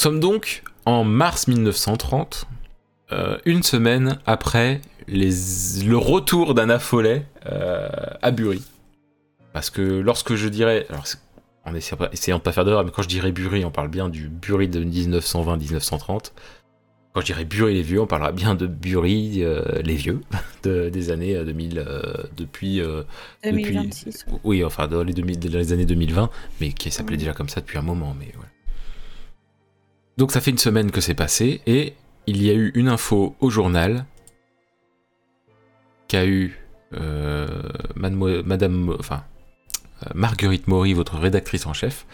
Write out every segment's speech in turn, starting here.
Nous sommes donc en mars 1930, euh, une semaine après les, le retour d'Anna Follet euh, à Bury. Parce que lorsque je dirais, alors en essayant de pas faire d'erreur, mais quand je dirais Bury, on parle bien du Bury de 1920-1930. Quand je dirais Bury les vieux, on parlera bien de Bury euh, les vieux des années 2000 depuis 2026. oui, enfin dans les, 2000, dans les années 2020, mais qui s'appelait déjà comme ça depuis un moment, mais ouais. Donc ça fait une semaine que c'est passé et il y a eu une info au journal qu'a eu euh, Madame, enfin, euh, Marguerite Maury, votre rédactrice en chef,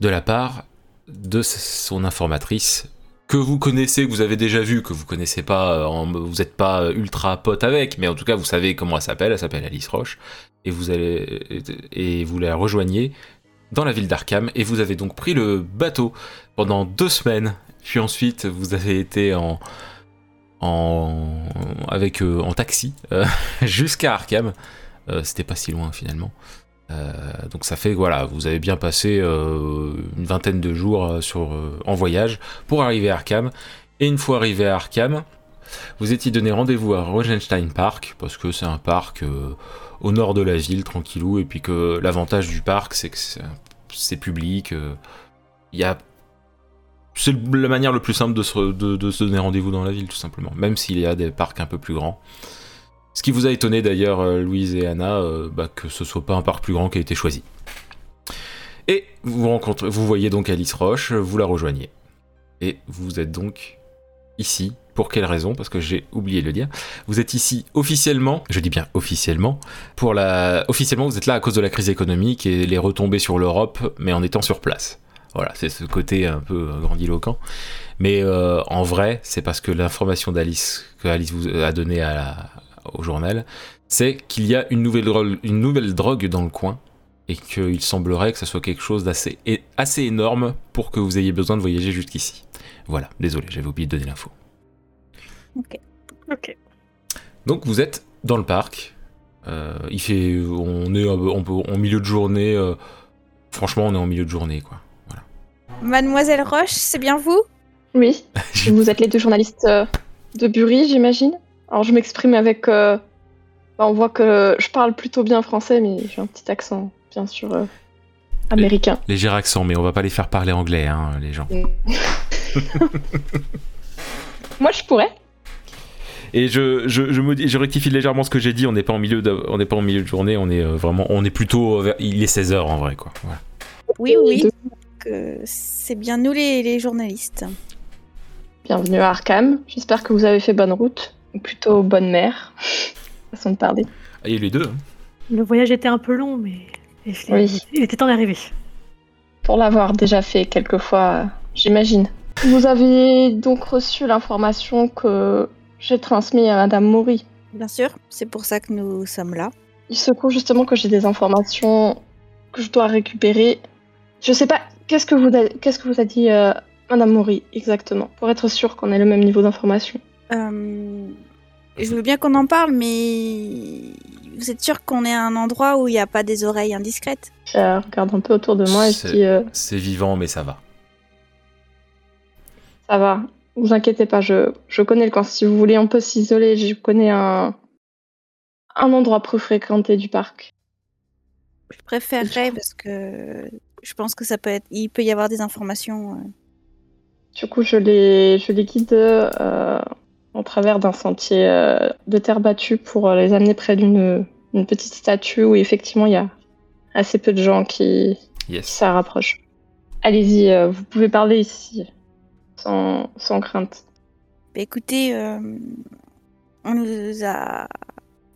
de la part de son informatrice que vous connaissez, que vous avez déjà vu, que vous connaissez pas, euh, vous n'êtes pas ultra pote avec, mais en tout cas vous savez comment elle s'appelle, elle s'appelle Alice Roche, et vous allez et vous la rejoignez dans la ville d'Arkham, et vous avez donc pris le bateau pendant deux semaines, puis ensuite vous avez été en en, avec, euh, en taxi euh, jusqu'à Arkham. Euh, c'était pas si loin finalement. donc ça fait voilà, vous avez bien passé une vingtaine de jours sur, en voyage pour arriver à Arkham. Et une fois arrivé à Arkham, vous étiez donné rendez-vous à Rosenstein Park parce que c'est un parc au nord de la ville, tranquillou, et puis que l'avantage du parc, c'est que c'est public. Il y a c'est la manière le plus simple de se, de, se donner rendez-vous dans la ville, tout simplement. Même s'il y a des parcs un peu plus grands. Ce qui vous a étonné d'ailleurs, euh, Louise et Anna, euh, bah, que ce soit pas un parc plus grand qui a été choisi. Et vous rencontrez, vous voyez donc Alice Roche, vous la rejoignez. Et vous êtes donc ici. Pour quelle raison? Parce que j'ai oublié de le dire. Vous êtes ici officiellement, je dis bien officiellement, pour la... Officiellement, vous êtes là à cause de la crise économique et les retombées sur l'Europe, mais en étant sur place. Voilà, c'est ce côté un peu grandiloquent. Mais euh, en vrai, c'est parce que l'information d'Alice que Alice vous a donnée au journal, c'est qu'il y a une nouvelle, drogue, dans le coin et qu'il semblerait que ce soit quelque chose d'assez assez énorme pour que vous ayez besoin de voyager jusqu'ici. Voilà, désolé, j'avais oublié de donner l'info. Ok. Ok. Donc vous êtes dans le parc. Euh, il fait, on est en milieu de journée. Euh, franchement, on est en milieu de journée, quoi. Mademoiselle Roche, c'est bien vous? Oui. vous êtes les deux journalistes euh, de Bury, j'imagine? Alors je m'exprime avec. Euh, bah, on voit que je parle plutôt bien français, mais j'ai un petit accent, bien sûr, euh, américain. Léger accent, mais on va pas les faire parler anglais, hein, les gens. Moi, je pourrais. Et je, je, je, je rectifie légèrement ce que j'ai dit. On n'est pas en milieu de, on n'est pas en milieu de journée. On est vraiment, on est plutôt, il est 16 h en vrai, quoi. Oui, oui c'est bien nous les, journalistes. Bienvenue à Arkham. J'espère que vous avez fait bonne route, ou plutôt bonne mer. Façon de parler. Ah, il y a les deux. Hein. Le voyage était un peu long, mais il était temps d'arriver. Pour l'avoir déjà fait quelques fois, j'imagine. Vous avez donc reçu l'information que j'ai transmise à Madame Maury. Bien sûr, c'est pour ça que nous sommes là. Il se trouve justement que j'ai des informations que je dois récupérer. Je sais pas Qu'est-ce que vous a, qu'est-ce que vous a dit euh, Madame Maury exactement, pour être sûr qu'on ait le même niveau d'information? Euh, Je veux bien qu'on en parle, mais vous êtes sûr qu'on est à un endroit où il n'y a pas des oreilles indiscrètes? Je regarde un peu autour de moi et je dis. Euh, c'est vivant, mais ça va. Ça va. Vous inquiétez pas, je, je connais le coin. Si vous voulez, on peut s'isoler. Je connais un, un endroit peu fréquenté du parc. Je préférerais parce que je pense que ça peut être, il peut y avoir des informations. Euh. Du coup, je les, je les guide euh, en travers d'un sentier euh, de terre battue pour les amener près d'une petite statue où effectivement il y a assez peu de gens qui, ça rapproche. Allez-y, vous pouvez parler ici, sans, sans crainte. Bah, écoutez, on nous a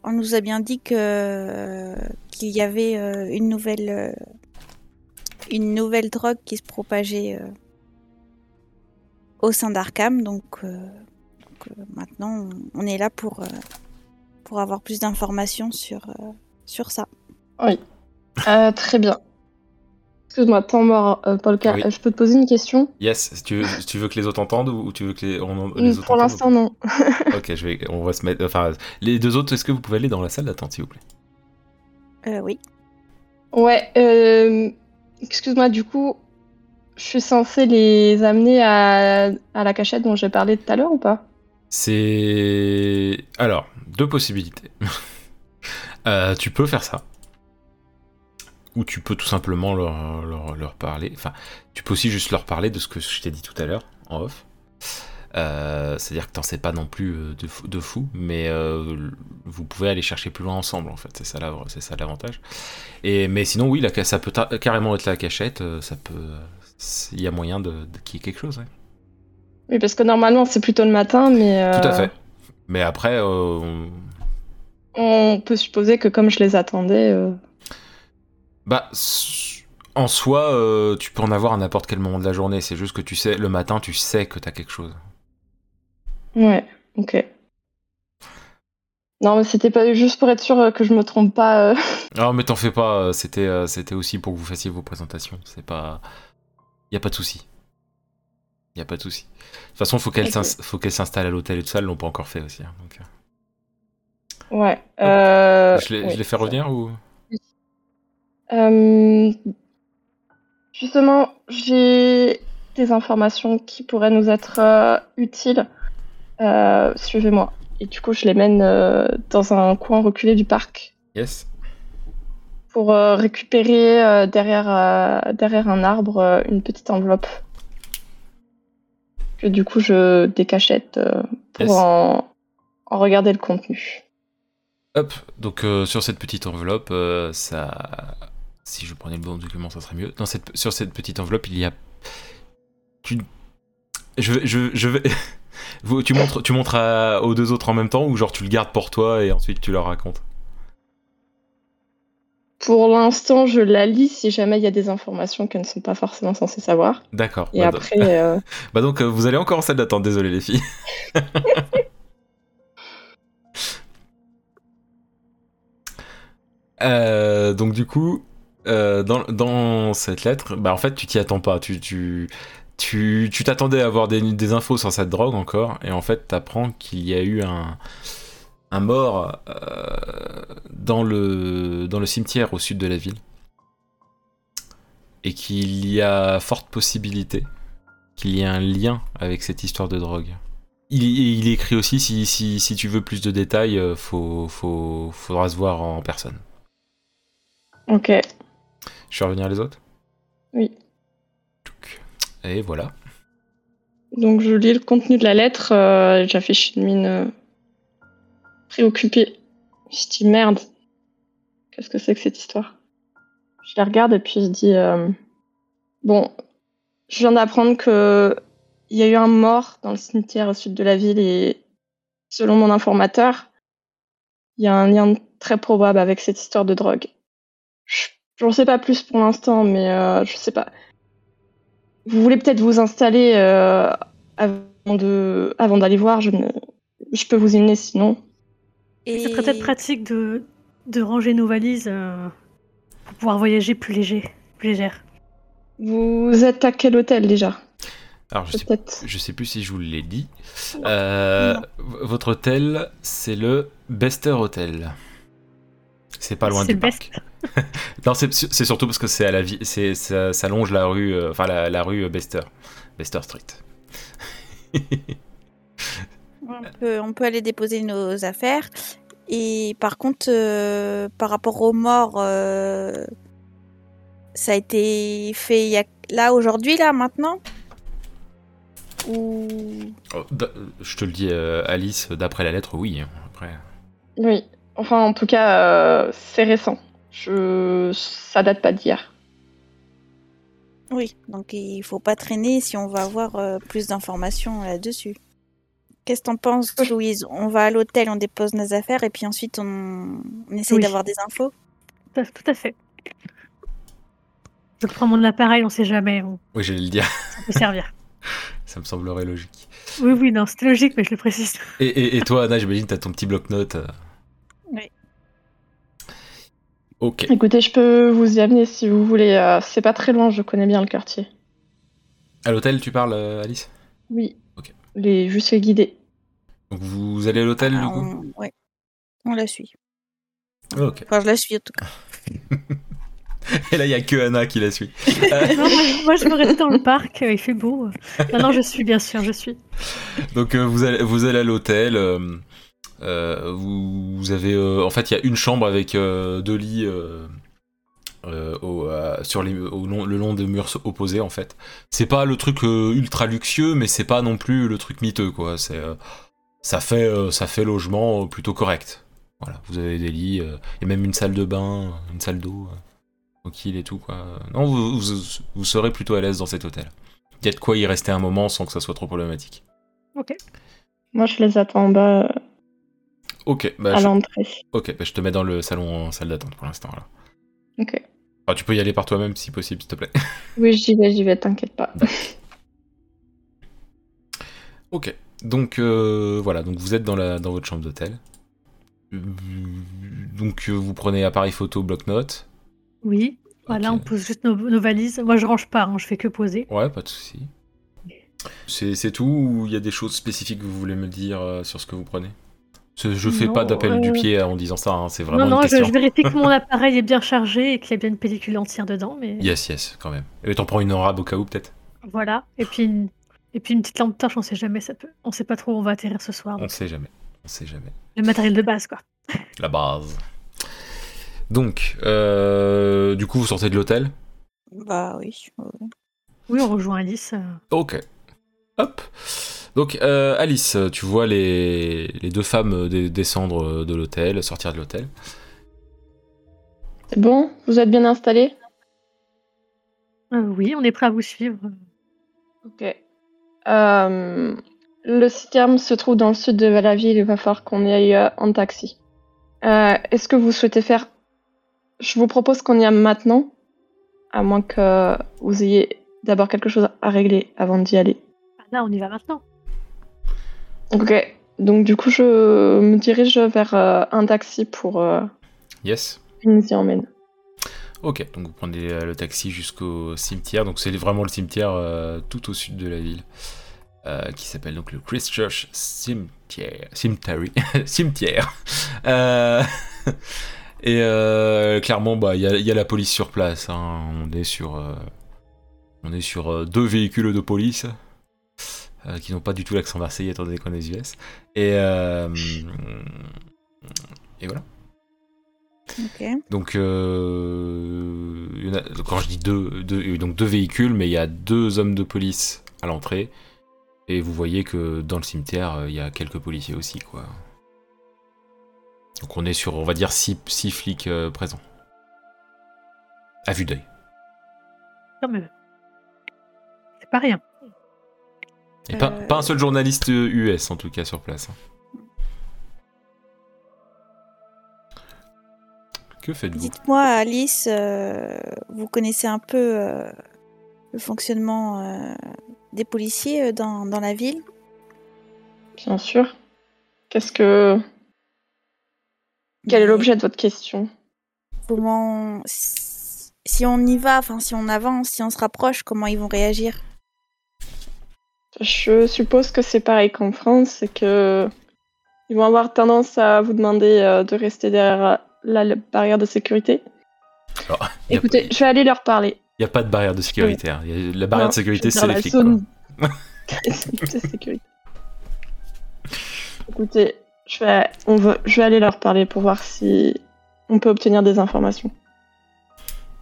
on nous a bien dit que qu'il y avait une nouvelle une nouvelle drogue qui se propageait euh, au sein d'Arkham. Donc, euh, euh, maintenant, on est là pour, pour avoir plus d'informations sur, sur ça. Oui. très bien. Excuse-moi, temps mort, Paul Je peux te poser une question? Yes. Tu veux, tu veux que les autres entendent ou tu veux que les, on, les autres Pour l'instant, non. ok, je vais, on va se mettre. Enfin, les deux autres, est-ce que vous pouvez aller dans la salle? D'attente, s'il vous plaît euh, Oui. Ouais. Euh, Excuse-moi, du coup, je suis censée les amener à, à la cachette dont j'ai parlé tout à l'heure ou pas? C'est. Alors, deux possibilités. Euh, tu peux faire ça. Ou tu peux tout simplement leur, leur, leur parler. Enfin, tu peux aussi juste leur parler de ce que je t'ai dit tout à l'heure, en off. Euh, C'est-à-dire que t'en sais pas non plus euh, de, fou, de fou, mais euh, vous pouvez aller chercher plus loin ensemble, en fait. C'est ça, la- c'est ça l'avantage. Et mais sinon, oui, ça peut carrément être la cachette. Ça peut. Il y a moyen de, de qu'il y ait quelque chose. ouais. Oui, parce que normalement c'est plutôt le matin, mais Tout à fait. Mais après, on- on peut supposer que comme je les attendais, bah, en soi, euh, tu peux en avoir à n'importe quel moment de la journée. C'est juste que tu sais, le matin, tu sais que t'as quelque chose. ouais, ok. Non, mais c'était pas juste pour être sûr euh, que je me trompe pas. euh. Non, mais t'en fais pas. C'était, c'était aussi pour que vous fassiez vos présentations. C'est pas, y a pas de souci. Y a pas de souci. De toute façon, faut qu'elle faut qu'elle s'installe à l'hôtel et tout ça. Elles l'ont pas encore fait aussi. hein, donc. Ouais. euh, je, les, oui. je les fais revenir ou? Euh, justement, j'ai des informations qui pourraient nous être euh, utiles. Euh, Suivez-moi. Et du coup, je les mène dans un coin reculé du parc Yes. pour récupérer derrière, derrière un arbre une petite enveloppe. Que du coup, je décachette pour Yes. en, en regarder le contenu. Hop, donc euh, sur cette petite enveloppe, euh, ça. Si je prenais le bon document, ça serait mieux. Dans cette, sur cette petite enveloppe, il y a. Tu... Je, vais- je, je vais. Vous- tu montres, tu montres à- aux deux autres en même temps ou genre tu le gardes pour toi et ensuite tu leur racontes? Pour l'instant, je la lis si jamais il y a des informations qu'elles ne sont pas forcément censées savoir. D'accord. Et bah, après, euh, Bah donc euh, vous allez encore en salle d'attente, désolé les filles. Euh, donc du coup, euh, dans, cette lettre, bah en fait tu t'y attends pas, tu t'attendais à avoir des, infos sur cette drogue encore, et en fait t'apprends qu'il y a eu un mort euh, dans le cimetière au sud de la ville, et qu'il y a forte possibilité qu'il y ait un lien avec cette histoire de drogue. Il, écrit aussi si, tu veux plus de détails, euh, faut, faudra se voir en personne. ok. Je fais revenir les autres? Oui. Et voilà. Donc je lis le contenu de la lettre, euh, j'affiche une mine euh, préoccupée. Je dis merde, qu'est-ce que c'est que cette histoire? Je la regarde et puis je dis euh, bon, je viens d'apprendre que il y a eu un mort dans le cimetière au sud de la ville et selon mon informateur, il y a un lien très probable avec cette histoire de drogue. Je j'en sais pas plus pour l'instant, mais euh, je sais pas. Vous voulez peut-être vous installer euh, avant de, avant d'aller voir. Je ne, je peux vous y mener sinon. Et... C'est peut-être pratique de, de ranger nos valises euh, pour pouvoir voyager plus léger, plus légère. Vous êtes à quel hôtel déjà? Alors, je sais, Peut-être. je sais plus si je vous l'ai dit. Euh, Votre hôtel, c'est le Bester Hotel. C'est pas loin du parc. non, c'est c'est surtout parce que c'est à la vie, c'est ça, ça longe la rue, euh, enfin la, la rue Bester, Bester Street. On peut, on peut aller déposer nos affaires. Et par contre, euh, par rapport aux morts, euh, ça a été fait il y a, là, aujourd'hui, là, maintenant? Ou... Oh, d- je te le dis, euh, Alice, d'après la lettre, oui. hein, Après, Oui. Enfin, en tout cas, euh, c'est récent. Je... Ça date pas d'hier. Oui, donc il faut pas traîner si on va avoir euh, plus d'informations là-dessus. Qu'est-ce que t'en penses, Louise? On va à l'hôtel, on dépose nos affaires et puis ensuite on, on essaye Oui. d'avoir des infos? Tout à, fait. Je prends mon appareil, on sait jamais, on, oui, j'allais le dire. ça peut servir. Ça me semblerait logique. Oui, oui, non, c'était logique, mais je le précise. Et, et, et toi, Anna, j'imagine, t'as ton petit bloc-notes. Euh. Ok. Écoutez, je peux vous y amener si vous voulez. euh, c'est pas très loin, je connais bien le quartier. À l'hôtel, tu parles, euh, Alice? Oui. Ok. Les, juste les guider. Donc vous allez à l'hôtel, du Ah, coup? on... ouais. on la suit. Ok. Enfin, je la suis en tout cas. Et là, il y a que Anna qui la suit. Euh, Non, moi, je veux rester dans le parc, euh, il fait beau. Non, non, je suis, bien sûr, je suis. Donc euh, vous allez vous allez à l'hôtel. euh, euh, vous, vous avez euh, en fait il y a une chambre avec euh, deux lits euh, euh, euh, sur le long des murs opposés en fait. C'est pas le truc euh, ultra luxueux mais c'est pas non plus le truc miteux quoi. Euh, ça fait euh, ça fait logement euh, plutôt correct. Voilà, vous avez des lits, euh, a même une salle de bain, une salle d'eau, euh, tranquille et tout quoi. Non, vous, vous, vous serez plutôt à l'aise dans cet hôtel. Il y a de quoi y rester un moment sans que ça soit trop problématique. Ok. Moi, je les attends en bas euh, Ok, bah, à je, l'entrée. ok, bah, je te mets dans le salon en salle d'attente pour l'instant. là. Ok. Ah, tu peux y aller par toi-même si possible, s'il te plaît. Oui, j'y vais, j'y vais, t'inquiète pas. ok, donc euh, voilà, donc vous êtes dans, la, dans votre chambre d'hôtel. Donc euh, vous prenez appareil photo, bloc-notes. Oui. Voilà, on pose juste nos, nos valises. Moi, je range pas, hein, je fais que poser. Ouais, pas de souci. C'est c'est tout ou il y a des choses spécifiques que vous voulez me dire euh, sur ce que vous prenez? Je fais Non, pas d'appel du euh, pied en disant ça, hein, c'est vraiment non, non, une je, question. je vérifie que mon appareil est bien chargé et qu'il y a bien une pellicule entière dedans. Mais Yes, yes, quand même. Et t'en prends une en rab au cas où peut-être? Voilà. Et puis, une, et puis une petite lampe torche, on sait jamais. Ça peut... On sait pas trop où on va atterrir ce soir. On donc sait jamais. On sait jamais. Le matériel de base, quoi. La base. Donc, euh, du coup, vous sortez de l'hôtel? Bah oui. Oui, on rejoint Alice. euh. Ok. Hop. Donc, euh, Alice, tu vois les, les deux femmes descendre de l'hôtel, sortir de l'hôtel. C'est bon? Vous êtes bien installés? Euh, oui, on est prêt à vous suivre. Ok. Euh, le citerme se trouve dans le sud de la ville, il va falloir qu'on y aille euh, en taxi. Euh, Est-ce que vous souhaitez faire... Je vous propose qu'on y aille maintenant, à moins que vous ayez d'abord quelque chose à régler avant d'y aller. Ah, Là, on y va maintenant. Ok. Donc du coup, je me dirige vers euh, un taxi pour euh, Yes. nous y emmène. Ok, donc vous prenez euh, le taxi jusqu'au cimetière. Donc, c'est vraiment le cimetière euh, tout au sud de la ville. euh, qui s'appelle donc le Christchurch Cimetière. Cemetery. Cimetière. Euh, et euh, clairement, bah, il y, a- il y a la police sur place. hein. On est sur, euh, on est sur euh, deux véhicules de police euh, qui n'ont pas du tout l'accent marseillais étant donné qu'on est aux US. Et, euh, et voilà. Donc, euh, il y en a- quand je dis deux, deux, donc deux véhicules, mais il y a deux hommes de police à l'entrée. Et vous voyez que dans le cimetière, euh, il y a quelques policiers aussi, quoi. Donc on est sur, on va dire, six, six flics euh, présents. À vue d'œil. C'est pas rien. Et pas, Euh. pas un seul journaliste euh, US, en tout cas, sur place. hein. Que faites-vous? Dites-moi, Alice, euh, vous connaissez un peu euh, le fonctionnement euh, des policiers euh, dans, dans la ville? Bien sûr. Qu'est-ce que... Quel est l'objet de votre question? Comment, si si on y va, enfin si on avance, si on se rapproche, comment ils vont réagir? Je suppose que c'est pareil qu'en France, c'est que ils vont avoir tendance à vous demander euh, de rester derrière la, la barrière de sécurité. Alors, a- Écoutez, je vais aller leur parler. Il n'y a pas de barrière de sécurité. hein. La barrière Non, de sécurité, c'est les la flics. zone- de sécurité. Écoutez, je vais, on va, je vais aller leur parler pour voir si on peut obtenir des informations.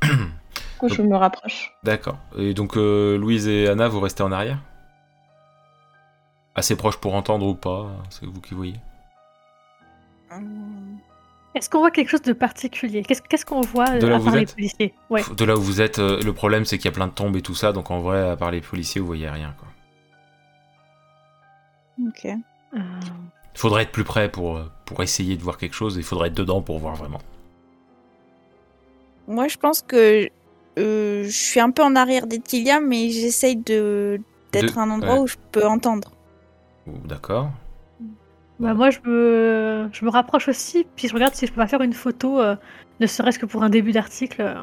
Du coup, je me rapproche. D'accord. Et donc, euh, Louise et Anna, vous restez en arrière? Assez proche pour entendre ou pas C'est vous qui voyez. Hum, Est-ce qu'on voit quelque chose de particulier? Qu'est-ce qu'on voit De là à où part vous les êtes? policiers? Ouais. De là où vous êtes, euh, le problème c'est qu'il y a plein de tombes et tout ça, donc en vrai, à part les policiers, vous voyez rien. Quoi. Ok. Euh, Il faudrait être plus près pour, euh, pour essayer de voir quelque chose, et il faudrait être dedans pour voir vraiment. Moi, je pense que euh, je suis un peu en arrière d'Etilia, mais j'essaye de d'être De- à un endroit ouais. où je peux entendre. D'accord. bah, moi, je me... je me rapproche aussi, puis je regarde si je peux pas faire une photo, euh, ne serait-ce que pour un début d'article. euh,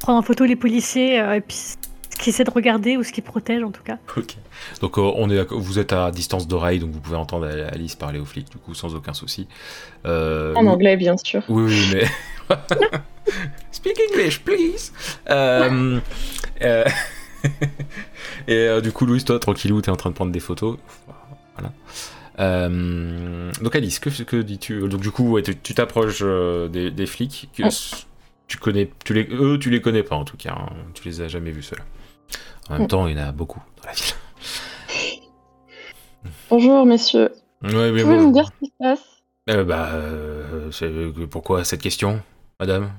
prendre en photo les policiers, euh, et puis ce qu'ils essaient de regarder, ou ce qu'ils protègent en tout cas. Ok. Donc euh, on est, à- vous êtes à distance d'oreille, donc vous pouvez entendre Alice parler aux flics, du coup, sans aucun souci. Euh, En anglais, bien sûr. Oui, oui, mais. speak English, please. Euh, euh, et euh, du coup, Louise, toi, tranquillou, t'es en train de prendre des photos. Voilà. Euh, donc Alice, que, que dis-tu? Donc du coup, ouais, tu t'approches euh, des, des flics. Que, Tu connais, tu les, eux, tu les connais pas en tout cas. hein. Tu les as jamais vus ceux-là. En même Mm. temps, il y en a beaucoup dans la ville. Bonjour, messieurs. Ouais, mais Vous pouvez bon. me dire ce qui se passe? Euh, bah, pourquoi cette question, madame?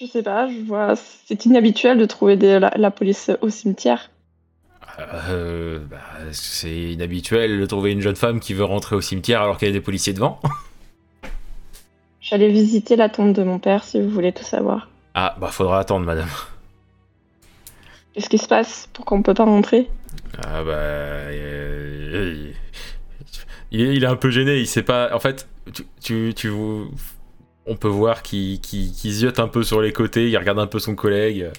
Je sais pas, je vois. C'est inhabituel de trouver des- la, la police au cimetière. Euh, bah, c'est inhabituel de trouver une jeune femme qui veut rentrer au cimetière alors qu'il y a des policiers devant. J'allais visiter la tombe de mon père si vous voulez tout savoir. Ah, bah faudra attendre, madame. Qu'est-ce qui se passe Pourquoi on peut pas rentrer? Ah bah, euh, il, est, il est un peu gêné. Il sait pas. En fait, tu, tu, tu- on peut voir qu'il qu'il- qu'il ziote un peu sur les côtés. Il regarde un peu son collègue.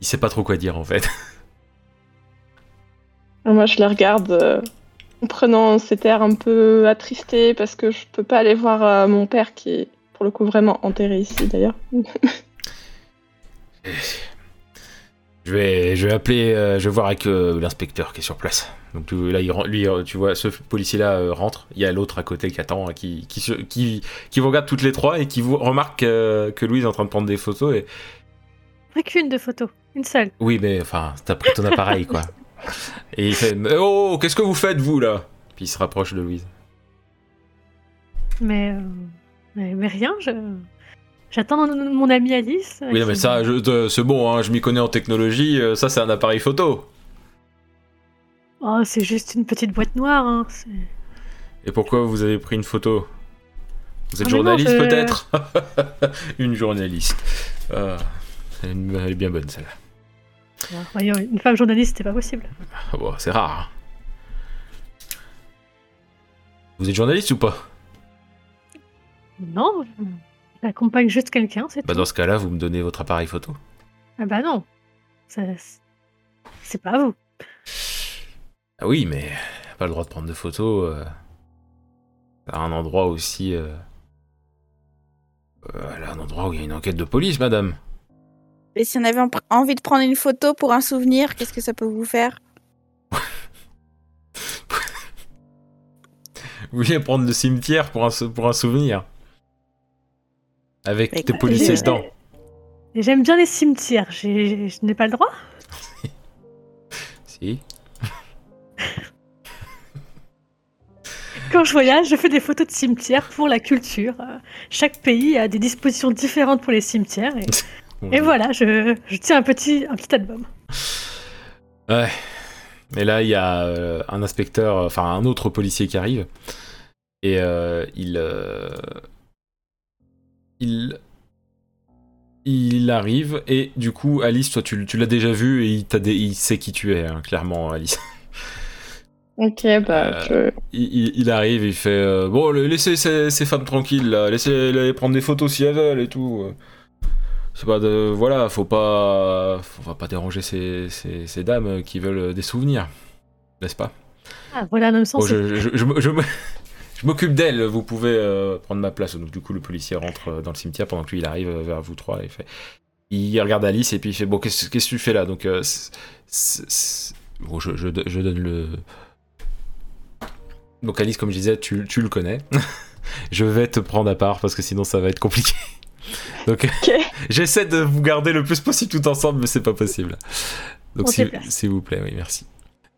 Il sait pas trop quoi dire en fait. Et Moi, je les regarde euh, en prenant cet air un peu attristé parce que je peux pas aller voir euh, mon père qui est pour le coup vraiment enterré ici d'ailleurs. Je vais, je vais appeler, euh, je vais voir avec euh, l'inspecteur qui est sur place. Donc tu- là, il, lui, tu vois, ce policier-là euh, rentre. Il y a l'autre à côté qui attend, qui, qui, se- qui, qui vous regarde toutes les trois et qui vous remarque euh, que Louise est en train de prendre des photos. Et Pas qu'une de photo, une seule. oui, mais enfin, t'as pris ton appareil, quoi. Et il fait, oh, qu'est-ce que vous faites vous là? Puis il se rapproche de Louise. Mais, euh, mais, mais rien, je... j'attends mon, amie Alice. euh, Oui, non, mais ça, euh, c'est bon, hein, je m'y connais en technologie. ça, c'est un appareil photo. Oh, c'est juste une petite boîte noire. Hein. Et pourquoi vous avez pris une photo? Vous êtes Ah, journaliste je- peut-être? Une journaliste. Ah, elle est bien bonne celle-là. Voyons, une femme journaliste, c'est pas possible. Ah bon, c'est rare. hein. Vous êtes journaliste ou pas? Non, j'accompagne juste quelqu'un, c'est Bah tout. dans ce cas-là, vous me donnez votre appareil photo. Ah bah non, c'est pas vous. Ah oui, mais pas le droit de prendre de photos euh, à un endroit aussi. Euh, euh, à un endroit où il y a une enquête de police, madame. Et si on avait en- envie de prendre une photo pour un souvenir, qu'est-ce que ça peut vous faire? Vous voulez prendre le cimetière pour un, sou- pour un souvenir? Avec quoi, policiers dedans. J'aime bien les cimetières, j'ai- je n'ai pas le droit? Si. Quand je voyage, je fais des photos de cimetières pour la culture. Euh, Chaque pays a des dispositions différentes pour les cimetières. Et, et voilà, je, je tiens un petit, un petit album. Ouais. Et là, il y a euh, un inspecteur, enfin un autre policier qui arrive. Et euh, il, euh, il. Il arrive et du coup, Alice, toi, tu, tu l'as déjà vu et il, t'a dé- il sait qui tu es, hein, clairement, Alice. Ok, bah Euh, Il, il- arrive, il fait euh, Bon, laissez ces, ces femmes tranquilles, là, laissez-les prendre des photos si elles veulent et tout. C'est pas de. Voilà, faut pas. Faut va pas déranger ces, ces, ces dames qui veulent des souvenirs. N'est-ce pas? Ah, voilà, dans le sens. Je, je, je, m'occupe d'elle, vous pouvez euh, prendre ma place. Donc, du coup, le policier rentre euh, dans le cimetière pendant que lui il arrive euh, vers vous trois. Et il, fait... il regarde Alice et puis il fait Bon, qu'est-ce que tu fais là? Donc, euh, bon, je, je, je donne le. Donc, Alice, comme je disais, tu, tu le connais. je vais te prendre à part parce que sinon ça va être compliqué. Donc, j'essaie de vous garder le plus possible tout ensemble, mais c'est pas possible. Donc, On s'il vous plaît, oui, merci.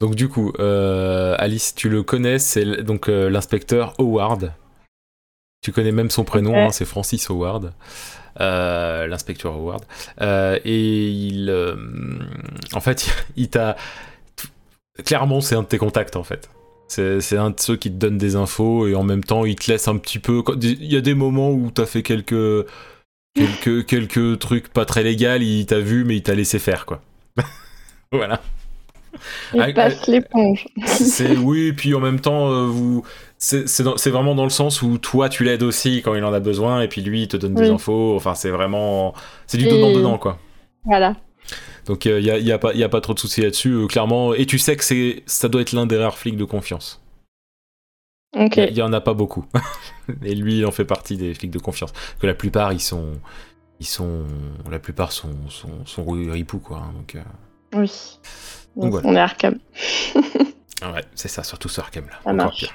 Donc du coup, euh, Alice, tu le connais, c'est donc euh, l'inspecteur Howard. Tu connais même son prénom, hein, c'est Francis Howard, Euh, l'inspecteur Howard. Et il, en fait, il t'a clairement, c'est un de tes contacts en fait. C'est un de ceux qui te donne des infos et en même temps, il te laisse un petit peu. Il y a des moments où t'as fait quelques quelques quelques trucs pas très légaux, il t'a vu mais il t'a laissé faire quoi. voilà. Il Ah, passe l'éponge. C'est oui, puis en même temps, euh, vous, c'est c'est dans- c'est vraiment dans le sens où toi tu l'aides aussi quand il en a besoin, et puis lui il te donne des infos. Enfin, c'est vraiment, c'est du Et- donnant donnant quoi. Voilà. Donc il y, a, y a pas y a pas trop de soucis là-dessus, euh, clairement. Et tu sais que c'est ça doit être l'un des rares flics de confiance. Il y en a pas beaucoup. et lui il en fait partie des flics de confiance. Que la plupart ils sont ils sont, la plupart sont, sont, sont ripoux, quoi. hein, donc, euh, Oui. Donc voilà. On est Arkham. ouais, c'est ça, surtout ce Arkham là. Ça marche. pire.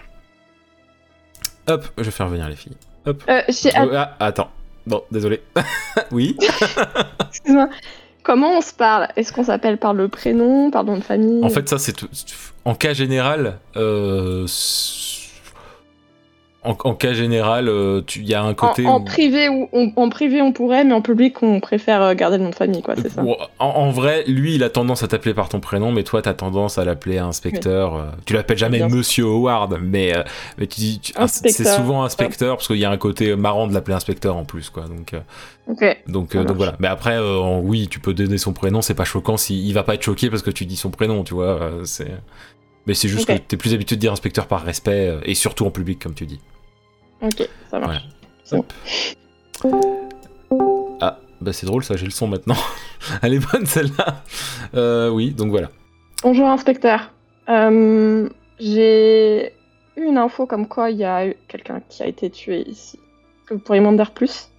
Hop, je vais faire venir les filles. Hop. Euh, ah, attends. Bon, désolé. oui. Excuse-moi. Comment on se parle? Est-ce qu'on s'appelle par le prénom, par le nom de famille? En fait, ça, c'est en cas général. euh, en, en cas général, euh, tu- il y a un côté en où- privé, on- en privé on pourrait, mais en public on préfère euh, garder le nom de famille, quoi, c'est ça En, en vrai, lui, il a tendance à t'appeler par ton prénom, mais toi, t'as tendance à l'appeler inspecteur. euh, Tu l'appelles jamais Bien. Monsieur Howard, mais, euh, mais tu dis, tu- c'est souvent inspecteur parce qu'il y a un côté marrant de l'appeler inspecteur en plus, quoi. Donc, euh, donc, euh, voilà. Mais après, euh, oui, tu peux donner son prénom, c'est pas choquant. Si, il va pas être choqué parce que tu dis son prénom, tu vois. euh, c'est. Mais c'est juste Ok. que t'es plus habitué de dire inspecteur par respect euh, et surtout en public, comme tu dis. Ok, ça marche. Ah, bah c'est drôle ça, j'ai le son maintenant. Elle est bonne celle-là. Euh, oui, donc voilà. Bonjour inspecteur. Euh, J'ai eu une info comme quoi il y a eu quelqu'un qui a été tué ici. Est-ce que vous pourriez m'en dire plus?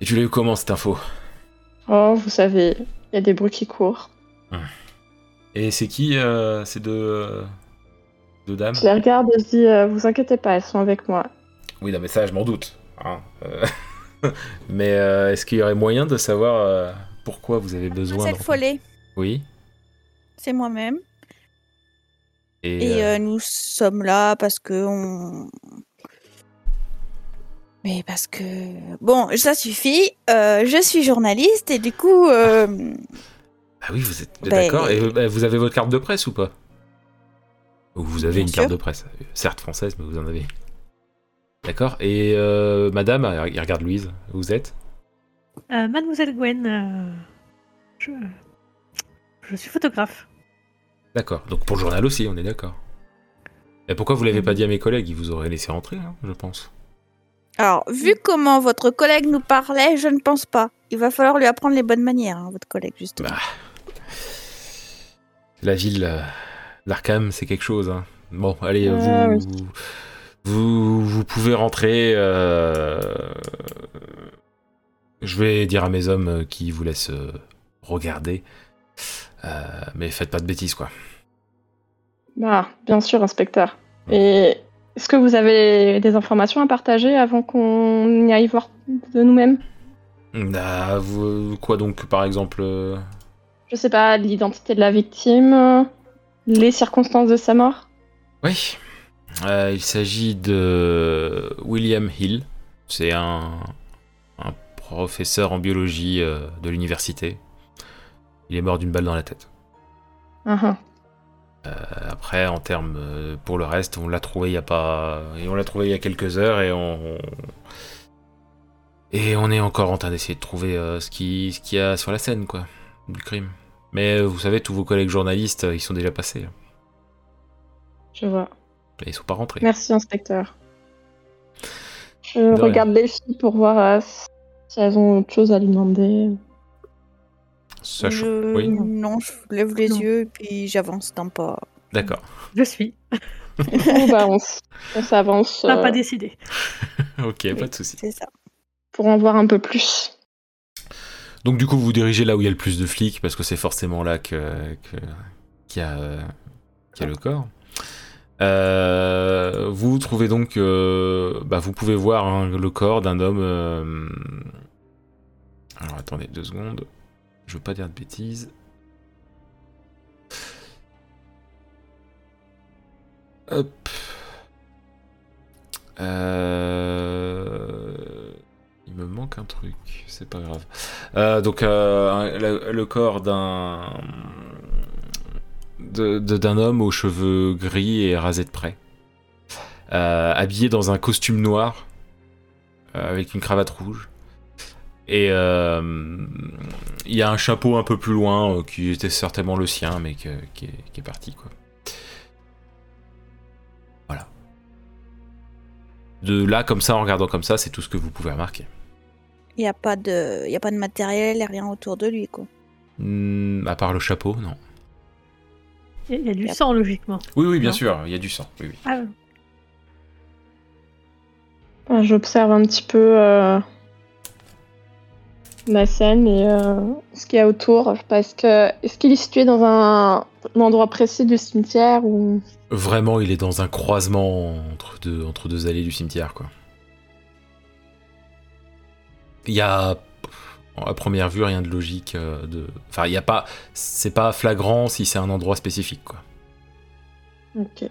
Et tu l'as eu comment cette info? Oh, vous savez, il y a des bruits qui courent. Et c'est qui euh, ces deux, euh, deux dames Je les regarde et je dis, euh, vous inquiétez pas, elles sont avec moi. Oui, non, mais ça, je m'en doute. hein. Euh, mais euh, est-ce qu'il y aurait moyen de savoir euh, pourquoi vous avez besoin Mademoiselle de... Follet, Oui. c'est moi-même. Et, Et euh, euh, nous sommes là parce que on. Mais parce que. Bon, ça suffit. euh, je suis journaliste et du coup. euh, Ah oui, vous êtes ben- d'accord. Et euh, vous avez votre carte de presse ou pas? Ou vous avez Bien une sûr. carte de presse, certes française, mais vous en avez. D'accord. Et euh, madame, il regarde Louise, vous êtes? Euh, Mademoiselle Gwen, euh, je... je suis photographe. D'accord. Donc pour le journal aussi, on est d'accord. Et pourquoi vous l'avez pas dit à mes collègues? Ils vous auraient laissé rentrer, hein, je pense. Alors, vu comment votre collègue nous parlait, je ne pense pas. Il va falloir lui apprendre les bonnes manières, hein, votre collègue, justement. Bah. La ville d'Arkham, c'est quelque chose. hein. Bon, allez, Ah, vous, oui. vous, vous pouvez rentrer. euh, Je vais dire à mes hommes euh, qui vous laissent euh, regarder. Mais faites pas de bêtises, quoi. Bah, bien sûr, inspecteur. Et est-ce que vous avez des informations à partager avant qu'on y aille voir de nous-mêmes? Ah, vous- quoi donc, par exemple Je sais pas, l'identité de la victime, les circonstances de sa mort? Oui. Euh, il s'agit de William Hill. C'est un, un professeur en biologie euh, de l'université. Il est mort d'une balle dans la tête. Ah, ah. Euh, après, en termes pour le reste, on l'a trouvé il y a pas, et on l'a trouvé il y a quelques heures et on et on est encore en train d'essayer de trouver ce qui ce qu'il y a sur la scène quoi du crime. Mais euh, vous savez, tous vos collègues journalistes, euh, ils sont déjà passés. Je vois. Et ils sont pas rentrés. Merci, inspecteur. Je regarde les filles pour voir euh, si elles ont autre chose à lui demander. Sachant- Je- Oui, Non, je lève les Non. yeux et puis j'avance d'un pas. d'accord. Je suis. On, s- on s'avance On n'a euh, pas décidé. ok, pas de souci. C'est ça. pour en voir un peu plus. Donc du coup, vous vous dirigez là où il y a le plus de flics, parce que c'est forcément là que que- qu'il y, a, qu'il y a le corps. Euh, vous trouvez donc, euh, bah, vous pouvez voir hein, le corps d'un homme. euh, Alors attendez deux secondes, je veux pas dire de bêtises. Hop. Me manque un truc, c'est pas grave. Euh, donc euh, le, corps d'un homme aux cheveux gris et rasé de près, Euh, habillé dans un costume noir avec une cravate rouge. Et il y a un chapeau un peu plus loin qui était certainement le sien, mais qui, est, qui est parti quoi. Voilà. De là comme ça, en regardant comme ça, c'est tout ce que vous pouvez remarquer. Il n'y a, pas de... il y a pas de matériel et rien autour de lui, quoi. Hmm, à part le chapeau, non. Il y a- il y a du sang, logiquement. Oui, oui, bien Non. sûr, il y a du sang. Oui, oui. Ah, Euh, J'observe un petit peu euh, la scène et euh, ce qu'il y a autour. Parce que est-ce qu'il est situé dans un, un endroit précis du cimetière ou? Vraiment, il est dans un croisement entre deux, entre deux allées du cimetière, quoi. Il y a, à première vue, rien de logique. euh, de... Enfin, il y a pas. C'est pas flagrant si c'est un endroit spécifique, quoi. Ok.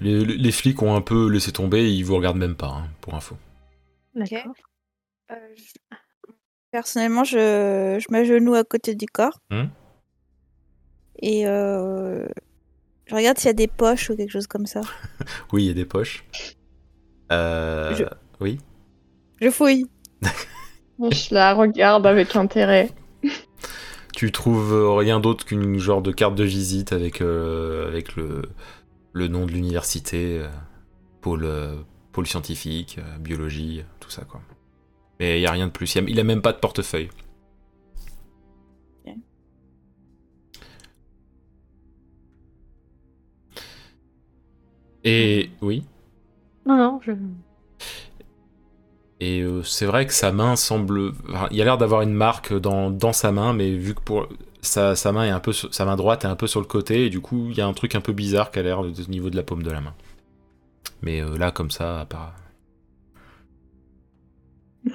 Les, les- les flics ont un peu laissé tomber, ils vous regardent même pas, hein, pour info. D'accord. Euh, je- Personnellement, je, je m'agenouille à côté du corps. Hmm. Et euh, je regarde s'il y a des poches ou quelque chose comme ça. Oui, il y a des poches. Euh, Je- Oui. Je fouille. Je la regarde avec intérêt. Tu trouves rien d'autre qu'une genre de carte de visite avec, euh, avec le, le nom de l'université, euh, pôle, euh, pôle scientifique, euh, biologie, tout ça quoi. Mais il y a rien de plus. Il y a- Il a même pas de portefeuille. Et oui. Non, non, je... Et euh, c'est vrai que sa main semble. enfin, il y a l'air d'avoir une marque dans, dans sa main, mais vu que pour sa, sa main est un peu sur- sa main droite est un peu sur le côté, et du coup il y a un truc un peu bizarre qui a l'air au niveau de la paume de la main. Mais euh, là comme ça, à part-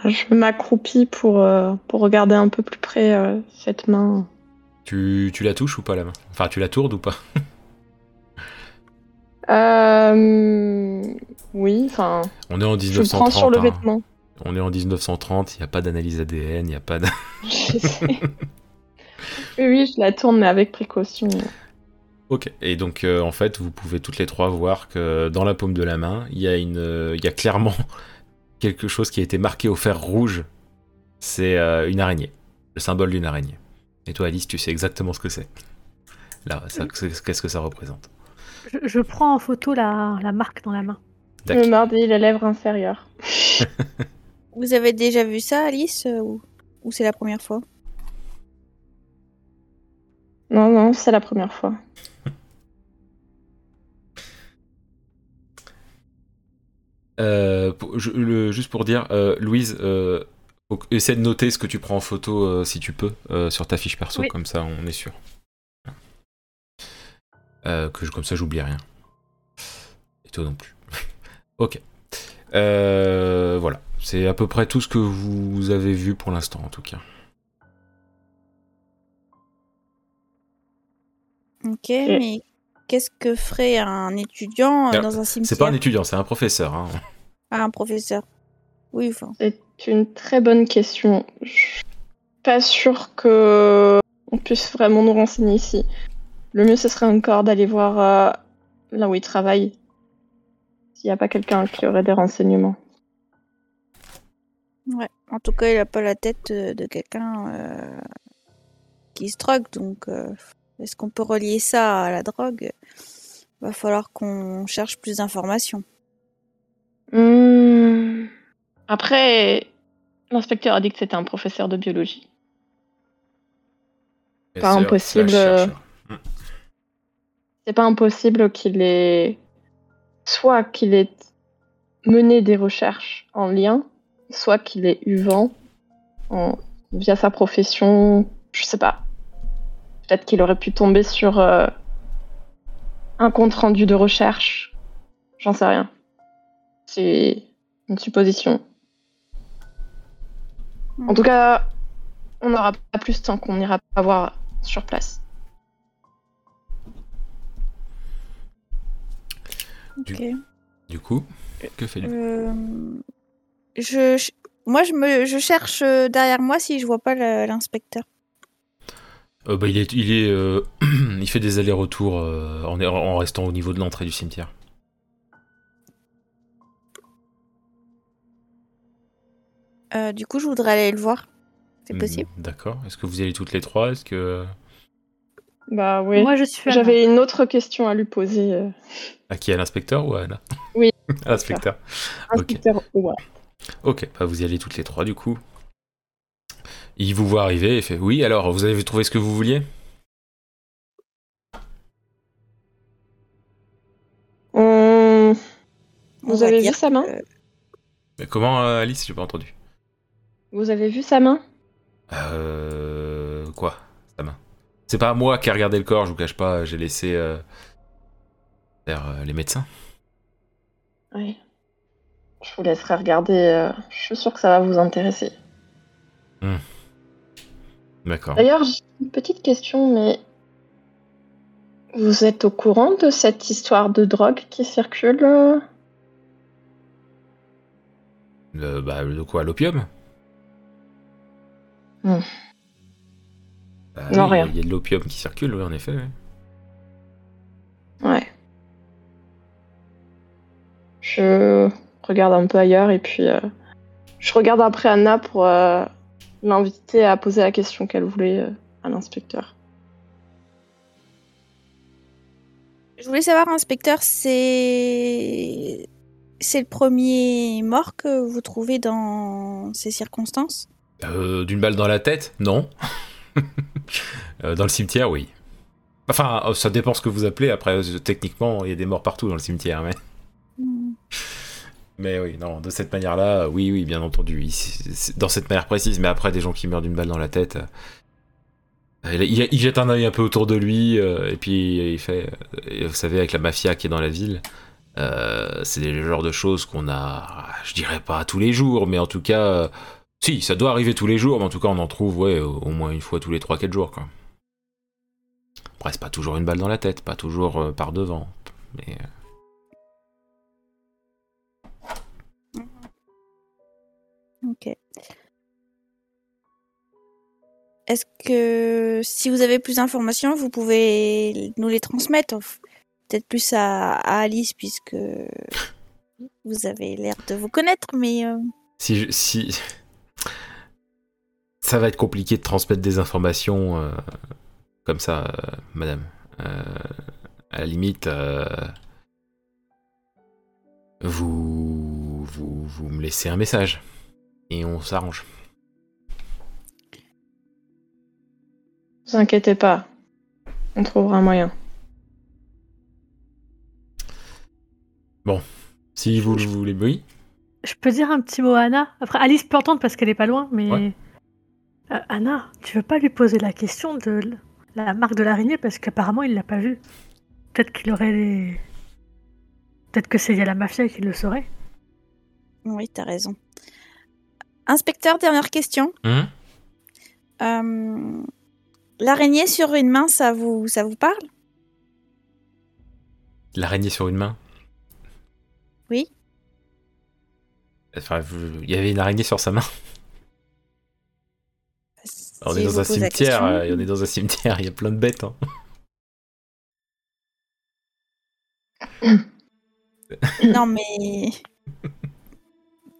Je m'accroupis pour, euh, pour regarder un peu plus près euh, cette main. tu, tu la touches ou pas la main? Enfin tu la tournes ou pas? Euh, oui, enfin, On est en je me prends 1930. sur le hein. vêtement. On est en 1930. Il n'y a pas d'analyse ADN, il n'y a pas. de- Je sais. oui, je la tourne, mais avec précaution. Ok. Et donc, euh, en fait, vous pouvez toutes les trois voir que dans la paume de la main, il y a une, euh, il y a clairement quelque chose qui a été marqué au fer rouge. C'est euh, une araignée, le symbole d'une araignée. Et toi, Alice, tu sais exactement ce que c'est. Là, qu'est-ce que ça représente je, je prends en photo la, la marque dans la main. Le Tac. mardi, les lèvres inférieures. Vous avez déjà vu ça, Alice euh, Ou, ou c'est la première fois? Non, non, c'est la première fois. Euh, pour- je- le- juste pour dire, euh, Louise, euh, essaie de noter ce que tu prends en photo euh, si tu peux euh, sur ta fiche perso, Oui. comme ça on est sûr. Euh, que je- comme ça j'oublie rien. Et toi non plus. ok. Euh, voilà, c'est à peu près tout ce que vous avez vu pour l'instant en tout cas. Ok, mais qu'est-ce que ferait un étudiant euh, Ah, dans un cimetière C'est pas un étudiant, c'est un professeur. hein. Ah, un professeur. Oui, enfin. C'est une très bonne question. Je suis pas sûre que on puisse vraiment nous renseigner ici. Le mieux, ce serait encore d'aller voir euh, là où il travaille. S'il n'y a pas quelqu'un qui aurait des renseignements. Ouais. En tout cas, il a pas la tête euh, de quelqu'un euh, qui se drogue, donc euh, est-ce qu'on peut relier ça à la drogue? Va falloir qu'on cherche plus d'informations. Hmm. Après, l'inspecteur a dit que c'était un professeur de biologie. Pas Professeur impossible. C'est pas impossible qu'il ait soit qu'il ait mené des recherches en lien, soit qu'il ait eu vent en... via sa profession. Je sais pas. Peut-être qu'il aurait pu tomber sur euh, un compte rendu de recherche. J'en sais rien. C'est une supposition. En tout cas, on n'aura pas plus tant qu'on n'ira pas voir sur place. Ok. Du coup, que fait lui Euh, je, je- moi, je me, je cherche euh, derrière moi si je vois pas l'inspecteur. Euh, bah, il est, il est, euh, il fait des allers-retours euh, en, en restant au niveau de l'entrée du cimetière. Euh, du coup, je voudrais aller le voir. C'est Hmm, possible D'accord. Est-ce que vous y allez toutes les trois? Est-ce que Bah oui. Moi, je suis à J'avais une autre question à lui poser. à qui? À l'inspecteur ou à Anna? Oui. à l'inspecteur. Inspecteur Howard. Ok. Bah, vous y allez toutes les trois du coup. Il vous voit arriver et fait oui. Alors, vous avez trouvé ce que vous vouliez? On... Vous avez vu sa main? Que- Mais Comment, euh, Alice? J'ai pas entendu. Vous avez vu sa main? Euh. Quoi? Sa main. C'est pas moi qui ai regardé le corps, je vous cache pas, j'ai laissé euh, faire euh, les médecins. Oui. Je vous laisserai regarder. euh, Je suis sûre que ça va vous intéresser. D'accord. D'ailleurs, j'ai une petite question, mais vous êtes au courant de cette histoire de drogue qui circule euh? Le, bah, de quoi L'opium? Hmm. Bah Non, oui, rien. Il y a de l'opium qui circule, oui, en effet. oui. Ouais. Je regarde un peu ailleurs et puis euh, je regarde après Anna pour euh, l'inviter à poser la question qu'elle voulait euh, à l'inspecteur. Je voulais savoir, inspecteur, c'est c'est le premier mort que vous trouvez dans ces circonstances? Euh, D'une balle dans la tête Non. Dans le cimetière, oui. Enfin, ça dépend ce que vous appelez. Après, techniquement, il y a des morts partout dans le cimetière. Mais. Mais oui, non, de cette manière-là, euh, oui, oui, bien entendu. Dans cette manière précise. Mais après, des gens qui meurent d'une balle dans la tête. euh, Il, jette un œil un peu autour de lui, euh, et puis il fait. vous savez, avec la mafia qui est dans la ville, c'est le genre de choses qu'on a, je dirais pas tous les jours, mais en tout cas, si, ça doit arriver tous les jours, mais en tout cas, on en trouve, ouais, au au moins une fois tous les 3-4 jours, quoi. Après, c'est pas toujours une balle dans la tête, pas toujours par devant, mais. Est-ce que si vous avez plus d'informations, vous pouvez nous les transmettre Peut-être plus à, à Alice, puisque vous avez l'air de vous connaître, mais euh, Si, je- si. Ça va être compliqué de transmettre des informations euh, comme ça, euh, madame. Euh, à la limite, euh, vous, vous, vous me laissez un message et on s'arrange. Vous inquiétez pas, on trouvera un moyen. Si vous le voulez, oui. Je peux dire un petit mot à Anna? Après, Alice peut entendre parce qu'elle est pas loin, mais. Ouais. Euh, Anna, tu veux pas lui poser la question de la marque de l'araignée parce qu'apparemment il l'a pas vue Peut-être qu'il aurait les. Peut-être que c'est la mafia qu'il le saurait. oui, t'as raison. Inspecteur, dernière question. Hein? Euh, L'araignée sur une main, ça vous, ça vous parle? L'araignée sur une main? Oui. Enfin, vous- il y avait une araignée sur sa main. On est dans un cimetière. euh, on est dans un cimetière. Il y a plein de bêtes. hein. Non, mais.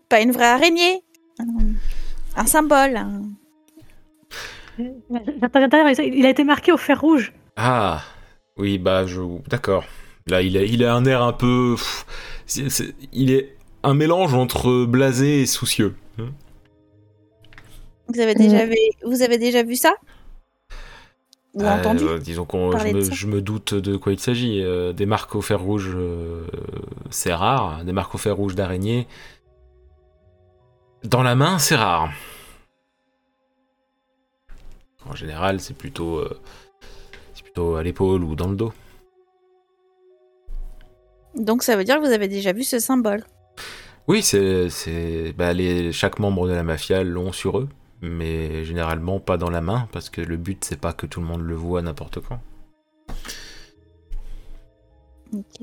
Pas une vraie araignée. Un, symbole. un- il a été marqué au fer rouge. Ah, oui, bah, je. D'accord. Là, il a, il a un air un peu. pff, c'est- c'est- il est un mélange entre blasé et soucieux. hein. Vous avez déjà, vu, vous avez déjà vu ça? Ou Euh, entendu euh, Disons qu'on. Je me, ça? je me doute de quoi il s'agit. Euh, des marques au fer rouge, euh, c'est rare. Des marques au fer rouge d'araignée. Dans la main, c'est rare. En général, c'est plutôt. euh, c'est plutôt à l'épaule ou dans le dos. Donc ça veut dire que vous avez déjà vu ce symbole. Oui, c'est, c'est, bah, les, chaque membre de la mafia l'ont sur eux, mais généralement pas dans la main, parce que le but c'est pas que tout le monde le voit n'importe quand. Ok.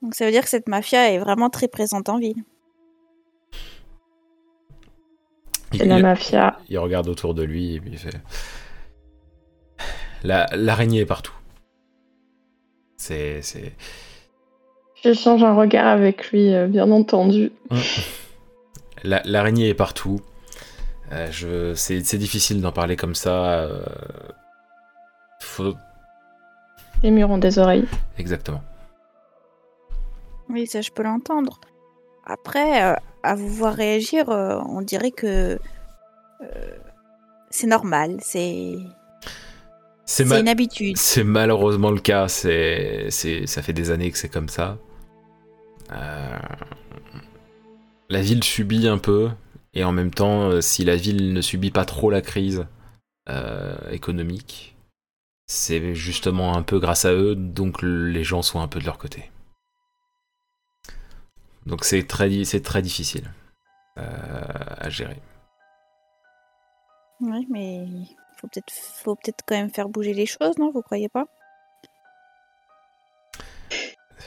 Donc ça veut dire que cette mafia est vraiment très présente en ville. Il, C'est la il- mafia. il regarde autour de lui et puis il fait. La, l'araignée est partout. C'est, c'est. J'échange un regard avec lui, euh, bien entendu. La- l'araignée est partout. Euh, je, c'est, c'est difficile d'en parler comme ça. euh, faut- Les murs ont des oreilles. Exactement. Oui, ça je peux l'entendre. Après, euh, à vous voir réagir, euh, on dirait que euh, c'est normal, c'est C'est, ma- une habitude. C'est malheureusement le cas. C'est, c'est, ça fait des années que c'est comme ça. Euh, la ville subit un peu, et en même temps, si la ville ne subit pas trop la crise économique, c'est justement un peu grâce à eux, donc les gens sont un peu de leur côté. Donc c'est très, c'est très difficile à gérer. Oui, mais faut peut-être, faut peut-être quand même faire bouger les choses, non Vous croyez pas?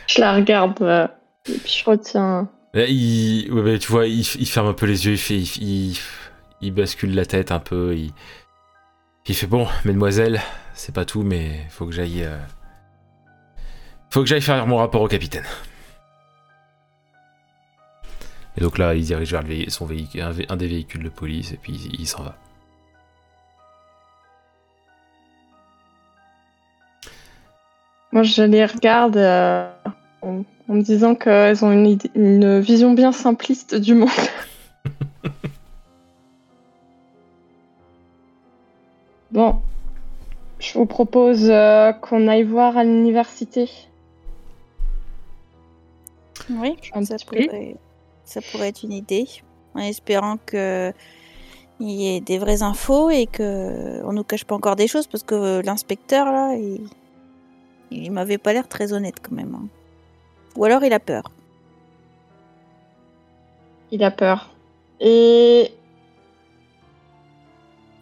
Je la regarde euh, et puis je retiens. il, tu vois, il, ferme un peu les yeux, il, fait, il, bascule la tête un peu, il, fait bon, mesdemoiselles, c'est pas tout, mais faut que j'aille, euh, faut que j'aille faire mon rapport au capitaine. Et donc là, il dirige vers son véhicule, un, des véhicules de police et puis il s'en va. Moi, je les regarde euh, en, me disant qu'elles ont une, vision bien simpliste du monde. bon, je vous propose euh, qu'on aille voir à l'université. Oui, ça pourrait, ça pourrait être une idée, en espérant que il y ait des vraies infos et que on nous cache pas encore des choses parce que l'inspecteur là, il, il m'avait pas l'air très honnête quand même. Hein. Ou alors il a peur. Il a peur. Et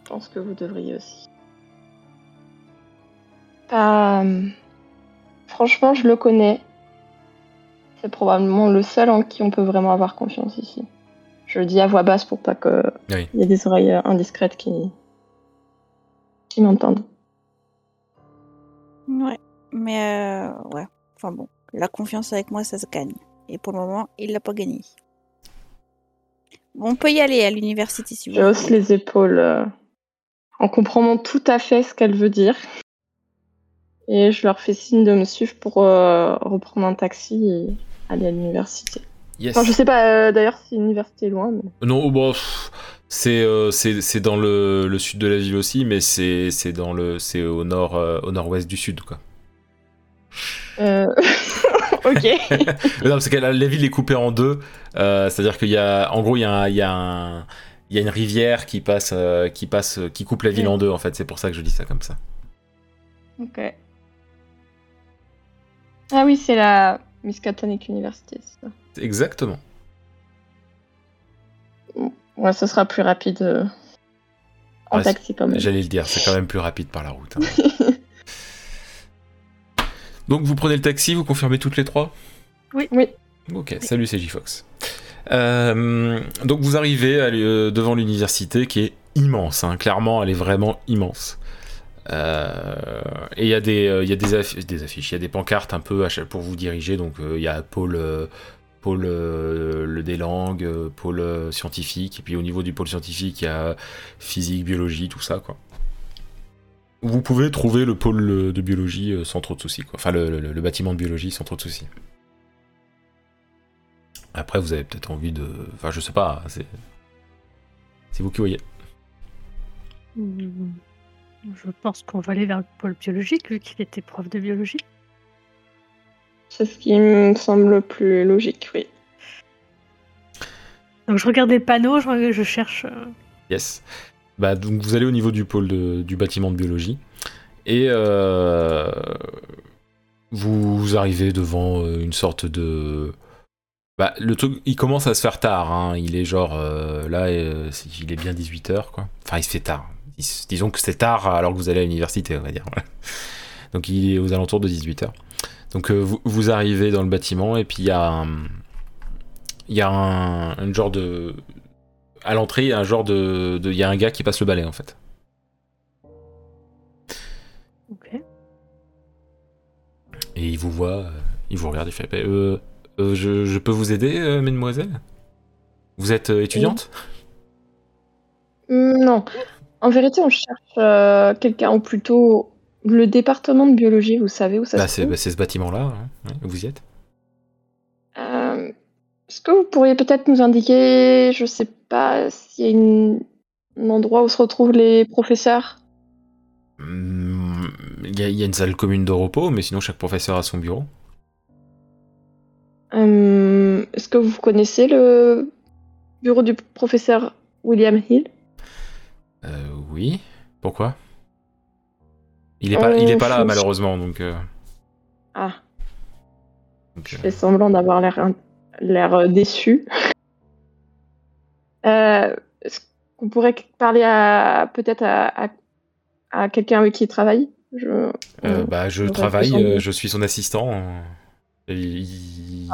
je pense que vous devriez aussi. Euh, franchement, je le connais. C'est probablement le seul en qui on peut vraiment avoir confiance ici. Je le dis à voix basse pour pas qu'il y ait des oreilles indiscrètes qui, qui m'entendent. Ouais. Mais euh, ouais, enfin bon, la confiance avec moi, ça se gagne. Et pour le moment, il l'a pas gagné. on peut y aller à l'université si vous Je hausse les épaules euh, en comprenant tout à fait ce qu'elle veut dire. Et je leur fais signe de me suivre pour euh, reprendre un taxi et aller à l'université. Yes. Enfin, je sais pas d'ailleurs si l'université est loin. Mais... Non, bon, c'est c'est dans le, le, sud de la ville aussi, mais c'est dans le c'est au nord au nord-ouest du sud quoi. Euh... ok. non, parce que la, ville est coupée en deux. Euh, c'est-à-dire qu'il y a, en gros, il y a, il y, a il y a une rivière qui passe, euh, qui passe, qui coupe la ville en deux. En fait, c'est pour ça que je dis ça comme ça. Ok. Ah oui, c'est la Miskatonic University, c'est ça. Exactement. Ouais, ce sera plus rapide euh, en taxi quand même. J'allais le dire, c'est quand même plus rapide par la route. Hein. Donc vous prenez le taxi, vous confirmez toutes les trois? Oui. Oui. Ok, salut, c'est J-Fox. Euh, donc vous arrivez euh, devant l'université qui est immense, hein. clairement elle est vraiment immense. Euh, et il y a, des, y a des, affiches, il y a des pancartes un peu pour vous diriger, donc il y a pôle, pôle le des langues, pôle scientifique, et puis au niveau du pôle scientifique il y a physique, biologie, tout ça quoi vous pouvez trouver le pôle de biologie euh, sans trop de soucis. Enfin, le, bâtiment de biologie sans trop de soucis. Après, vous avez peut-être envie de. Enfin, je sais pas. C'est, c'est vous qui voyez. Hmm. Je pense qu'on va aller vers le pôle biologique, vu qu'il était prof de biologie. C'est ce qui me semble le plus logique, oui. Donc je regarde les panneaux, je, je cherche. Euh, yes. Bah, donc vous allez au niveau du pôle du bâtiment de biologie et euh, vous arrivez devant euh, une sorte de bah, le truc, il commence à se faire tard. Hein. Il est genre euh, là, il est bien 18h quoi. Enfin, il se fait tard. Disons que c'est tard alors que vous allez à l'université, on va dire. Donc il est aux alentours de 18h. Donc vous, vous, arrivez dans le bâtiment et puis il y a un, il y a un genre de à l'entrée, il y a un genre de. Il y a un gars qui passe le balai en fait. Ok. Et il vous voit, euh, il vous regarde, il fait euh, euh, je, peux vous aider, mesdemoiselles? Vous êtes étudiante? Non. En vérité, on cherche quelqu'un, ou plutôt le département de biologie, vous savez où ça bah, se trouve bah, C'est ce bâtiment-là, hein, vous y êtes. Est-ce que vous pourriez peut-être nous indiquer, je sais pas, s'il y a un endroit où se retrouvent les professeurs? Hmm, Il y, a une salle commune de repos, mais sinon chaque professeur a son bureau. Euh, Est-ce que vous connaissez le bureau du professeur William Hill? Euh, oui. Pourquoi? Il est pas, il est pas là, Euh, malheureusement, donc. euh, Ah, donc, je euh, fais semblant d'avoir l'air l'air euh, déçu. Euh, Est-ce qu'on pourrait parler à peut-être à, à, à quelqu'un avec qui il travaille? Je... euh, euh, bah, je travaille, euh, je suis son assistant. euh, et il,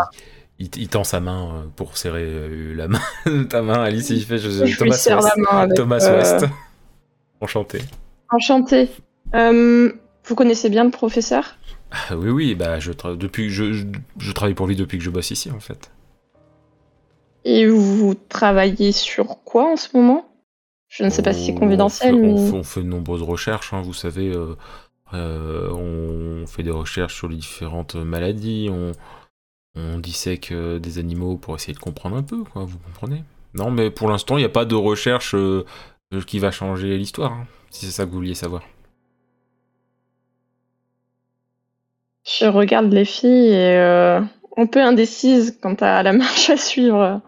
il, il tend sa main euh, pour serrer euh, la main, ta main, Alice. Il fait je, Je lui Thomas West. la main avec, Thomas euh, West. Enchanté. Enchanté. Euh, vous connaissez bien le professeur? Ah, oui, oui, bah, je, depuis, je, je, je travaille pour lui depuis que je bosse ici, en fait. Et vous travaillez sur quoi en ce moment? Je ne sais pas si c'est On- confidentiel, on fait, mais... on fait, on fait de nombreuses recherches, hein, vous savez. euh, on fait des recherches sur les différentes maladies. On, on dissèque euh, des animaux pour essayer de comprendre un peu, quoi, vous comprenez? Non, mais pour l'instant, il n'y a pas de recherche euh, euh, qui va changer l'histoire, hein, si c'est ça que vous vouliez savoir. Je regarde les filles et euh, un peu indécise quant à la marche à suivre.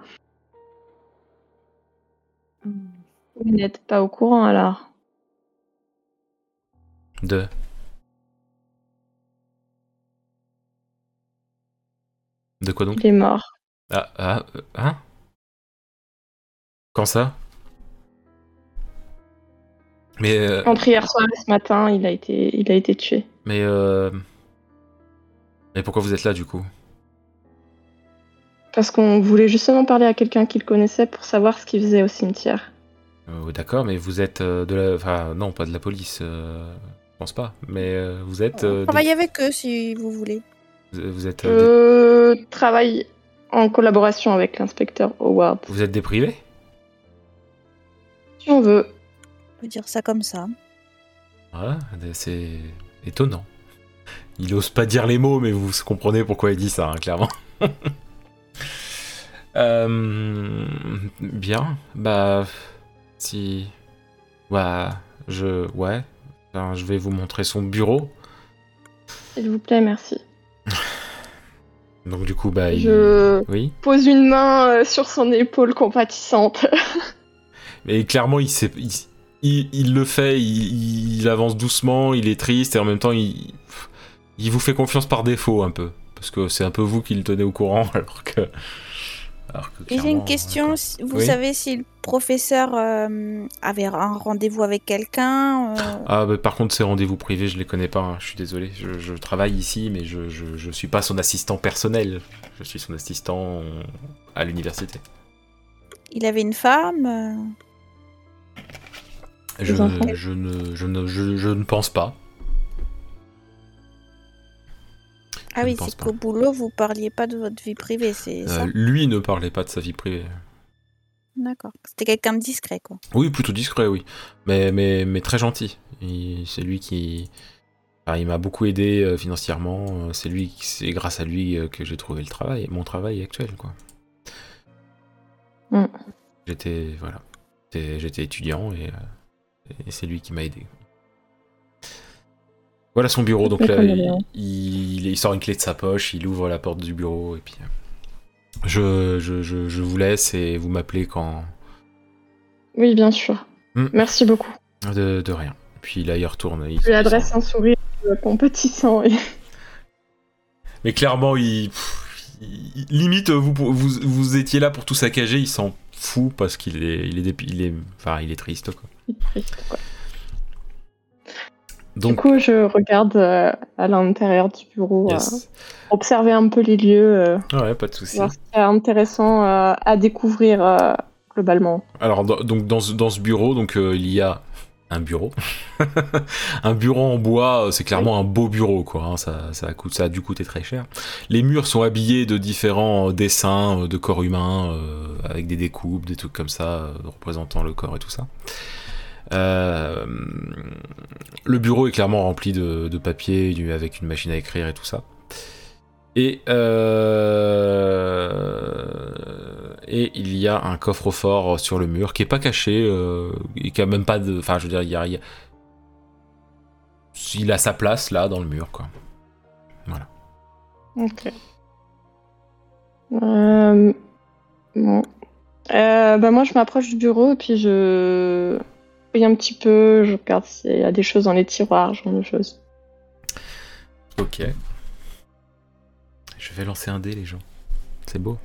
Vous n'êtes pas au courant alors? De? De quoi donc Il est mort. Ah, ah, hein Quand ça Mais, euh, Entre hier soir et ce matin, il a été, il a été tué. mais, euh... Mais pourquoi vous êtes là, du coup? Parce qu'on voulait justement parler à quelqu'un qu'il connaissait pour savoir ce qu'il faisait au cimetière. Euh, D'accord, mais vous êtes euh, de la... Enfin, non, pas de la police, euh, je pense pas. Mais vous êtes... euh, des- avec eux si vous voulez. Vous vous êtes, euh, Je travaille en collaboration avec l'inspecteur Howard. vous êtes des privés Si on veut. On peut dire ça comme ça. Ouais, c'est étonnant. Il ose pas dire les mots, mais vous comprenez pourquoi il dit ça, hein, clairement. Euh, bien, bah si, bah je, ouais, Enfin, je vais vous montrer son bureau. S'il vous plaît, merci. Donc du coup, bah, il... Je oui, pose une main euh, sur son épaule compatissante. mais clairement, il, sait, il, il, il le fait, il, il avance doucement, il est triste et en même temps, il, il vous fait confiance par défaut un peu, parce que c'est un peu vous qui le tenez au courant, alors que. Alors que Et j'ai une question. si- Vous Oui. savez si le professeur euh, avait un rendez-vous avec quelqu'un euh, Ah, bah, par contre, ces rendez-vous privés, je les connais pas, hein, je suis désolé. Je, je travaille ici, mais je, je, je suis pas son assistant personnel. Je suis son assistant euh, à l'université. Il avait une femme euh, Je, je, ne, je, ne, je, je ne pense pas. Ah Je oui, c'est qu'au boulot, vous parliez pas de votre vie privée, c'est ça? Euh, lui ne parlait pas de sa vie privée. D'accord. C'était quelqu'un de discret, quoi. Oui, plutôt discret, oui. Mais, mais, mais très gentil. Il- C'est lui qui. enfin, il m'a beaucoup aidé euh, financièrement. Euh, C'est lui, c'est grâce à lui euh, que j'ai trouvé le travail, mon travail actuel, quoi. Mm. J'étais, voilà, J'étais- j'étais étudiant et, euh, et c'est lui qui m'a aidé. Voilà son bureau. Donc là, il, il- il sort une clé de sa poche, il ouvre la porte du bureau et puis. euh, Je, je, je, je vous laisse et vous m'appelez quand. Oui, bien sûr. Hmm. Merci beaucoup. De, de rien. Puis là, il retourne. il- Je lui adresse un sourire euh, compatissant. Et... Mais clairement, il, il- limite, vous, vous, vous étiez là pour tout saccager, il s'en fout parce qu'il est, il est, il est, enfin, il est triste. Quoi. triste, quoi. Du Donc, coup, je regarde euh, à l'intérieur du bureau, euh, observer un peu les lieux, euh, ouais, pas de souci. voir ce intéressant euh, à découvrir globalement. Alors, dans- donc dans ce, dans ce bureau, donc il y a un bureau, un bureau en bois. C'est clairement un beau bureau, quoi. hein, ça, ça, coûte, ça a dû coûter très cher. Les murs sont habillés de différents dessins de corps humains, avec des découpes, des trucs comme ça, représentant le corps et tout ça. Euh, le bureau est clairement rempli de, papier avec une machine à écrire et tout ça. Et, euh, et il y a un coffre-fort sur le mur qui est pas caché euh, et qui a même pas de. Enfin, je veux dire, il y a, il a- sa place là dans le mur, quoi. Ok. Euh, bon. Bah moi, je m'approche du bureau et puis je fouille un petit peu, je regarde s'il y a des choses dans les tiroirs, genre de choses. Ok. Je vais lancer un dé, les gens. C'est beau.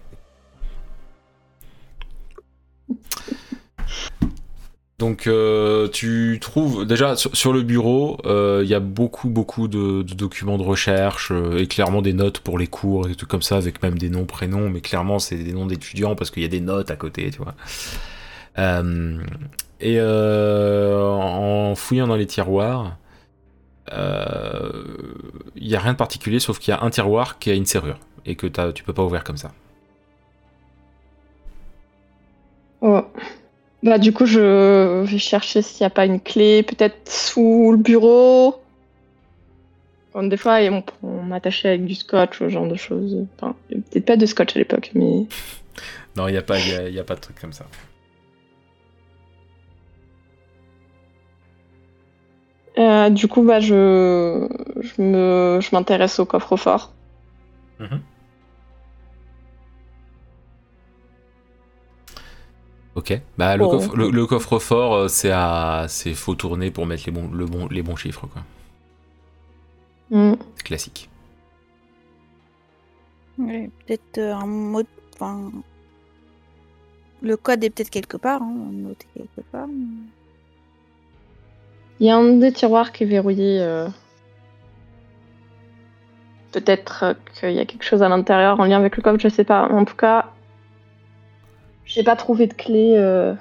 Donc euh, tu trouves déjà sur, le bureau, euh, il y a beaucoup beaucoup de, documents de recherche euh, et clairement des notes pour les cours et trucs comme ça avec même des noms prénoms, mais clairement c'est des noms d'étudiants parce qu'il y a des notes à côté, tu vois. Euh, et euh, en fouillant dans les tiroirs, euh, il y a rien de particulier sauf qu'il y a un tiroir qui a une serrure et que tu peux pas ouvrir comme ça. Oh. Bah du coup, je vais chercher s'il n'y a pas une clé, peut-être sous le bureau. Comme des fois, on, on m'attachait avec du scotch, ce genre de choses. Enfin, il y avait peut-être pas de scotch à l'époque, mais... Non, il y a pas, il y a- il y a pas de truc comme ça. Euh, du coup, bah, je, je me, je m'intéresse au coffre-fort. Ok. Bah le, Bon. coffre, le, le coffre-fort, euh, c'est à, c'est faut tourner pour mettre les bons, le bon, les bons chiffres quoi. C'est classique. Ouais, peut-être euh, un mot. Enfin, le code est peut-être quelque part, hein, noté quelque part. mais- Il y a un des tiroirs qui est verrouillé. euh. Peut-être euh, qu'il y a quelque chose à l'intérieur en lien avec le coffre, je sais pas. En tout cas, j'ai pas trouvé de clé euh,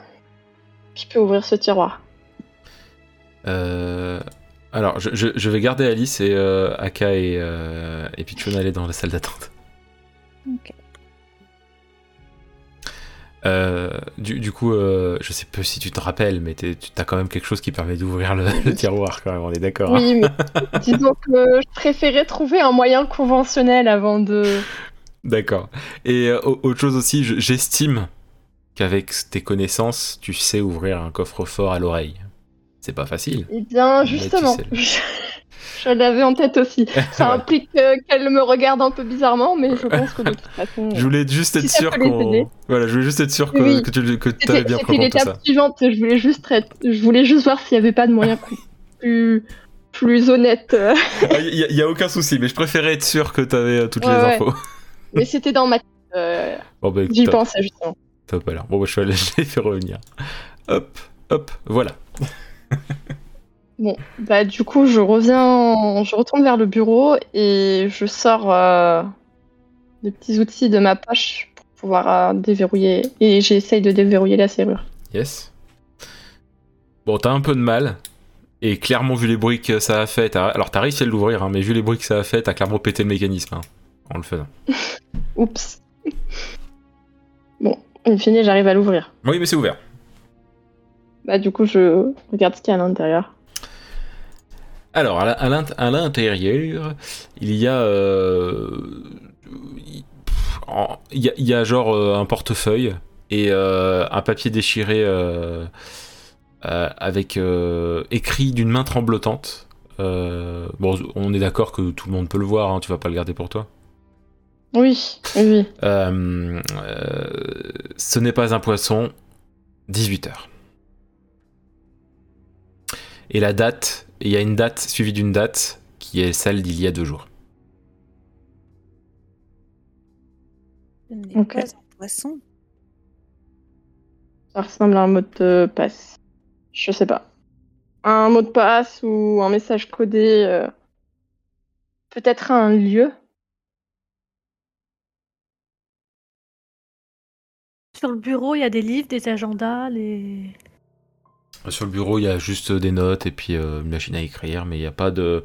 qui peut ouvrir ce tiroir. Euh, alors, je, je- je vais garder Alice et euh, Aka et, euh, et Pichon aller dans la salle d'attente. Ok. Euh, du, du coup, euh, je sais pas si tu te rappelles, mais tu as quand même quelque chose qui permet d'ouvrir le, le tiroir quand même, on est d'accord. hein Oui, mais disons que je préférais trouver un moyen conventionnel avant de. D'accord. Et euh, au- autre chose aussi, je- j'estime qu'avec tes connaissances, tu sais ouvrir un coffre-fort à l'oreille. C'est pas facile. Eh bien, tu justement, sais. je l'avais en tête aussi. Ça implique euh, qu'elle me regarde un peu bizarrement, mais je pense que de toute façon. Je voulais juste être Si sûr les qu'on. Voilà, je voulais juste être sûr que, Oui. que tu que C'était avais bien c'était pris en compte tout ça. l'étape suivante. Je voulais juste, être- je voulais juste voir s'il n'y avait pas de moyen plus, plus, honnête. Il y, a- aucun souci, mais je préférais être sûr que t'avais euh, toutes Ouais, les ouais. infos. Mais c'était dans ma tête. euh, Bon bah J'y pensais justement. top alors. Bon bah je je l'ai fait revenir. Hop, hop, voilà. Bon, bah du coup, je reviens, je retourne vers le bureau et je sors euh, des petits outils de ma poche pour pouvoir euh, déverrouiller. Et j'essaye de déverrouiller la serrure. Yes. Bon, t'as un peu de mal. Et clairement, vu les bruits que ça a fait, t'as- alors t'as réussi à l'ouvrir, hein, mais vu les bruits que ça a fait, t'as clairement pété le mécanisme hein, en le faisant. Oups. Bon, in fine, j'arrive à l'ouvrir. Oui, mais c'est ouvert. Bah du coup, je regarde ce qu'il y a à l'intérieur. Alors, à l'intérieur, il y a. euh, il y, a, il y a genre euh, un portefeuille et euh, un papier déchiré euh, avec écrit d'une main tremblotante. Bon, on est d'accord que tout le monde peut le voir, hein, tu vas pas le garder pour toi. Oui, oui, ce n'est pas un poisson, 18 heures. Et la date, il y a une date suivie d'une date qui est celle d'il y a deux jours. Pas un poisson. Ça ressemble à un mot de passe. Je sais pas. Un mot de passe ou un message codé. euh, Peut-être un lieu. Sur le bureau, il y a des livres, des agendas, les. Sur le bureau, il y a juste des notes et puis euh, une machine à écrire, mais il n'y a pas de.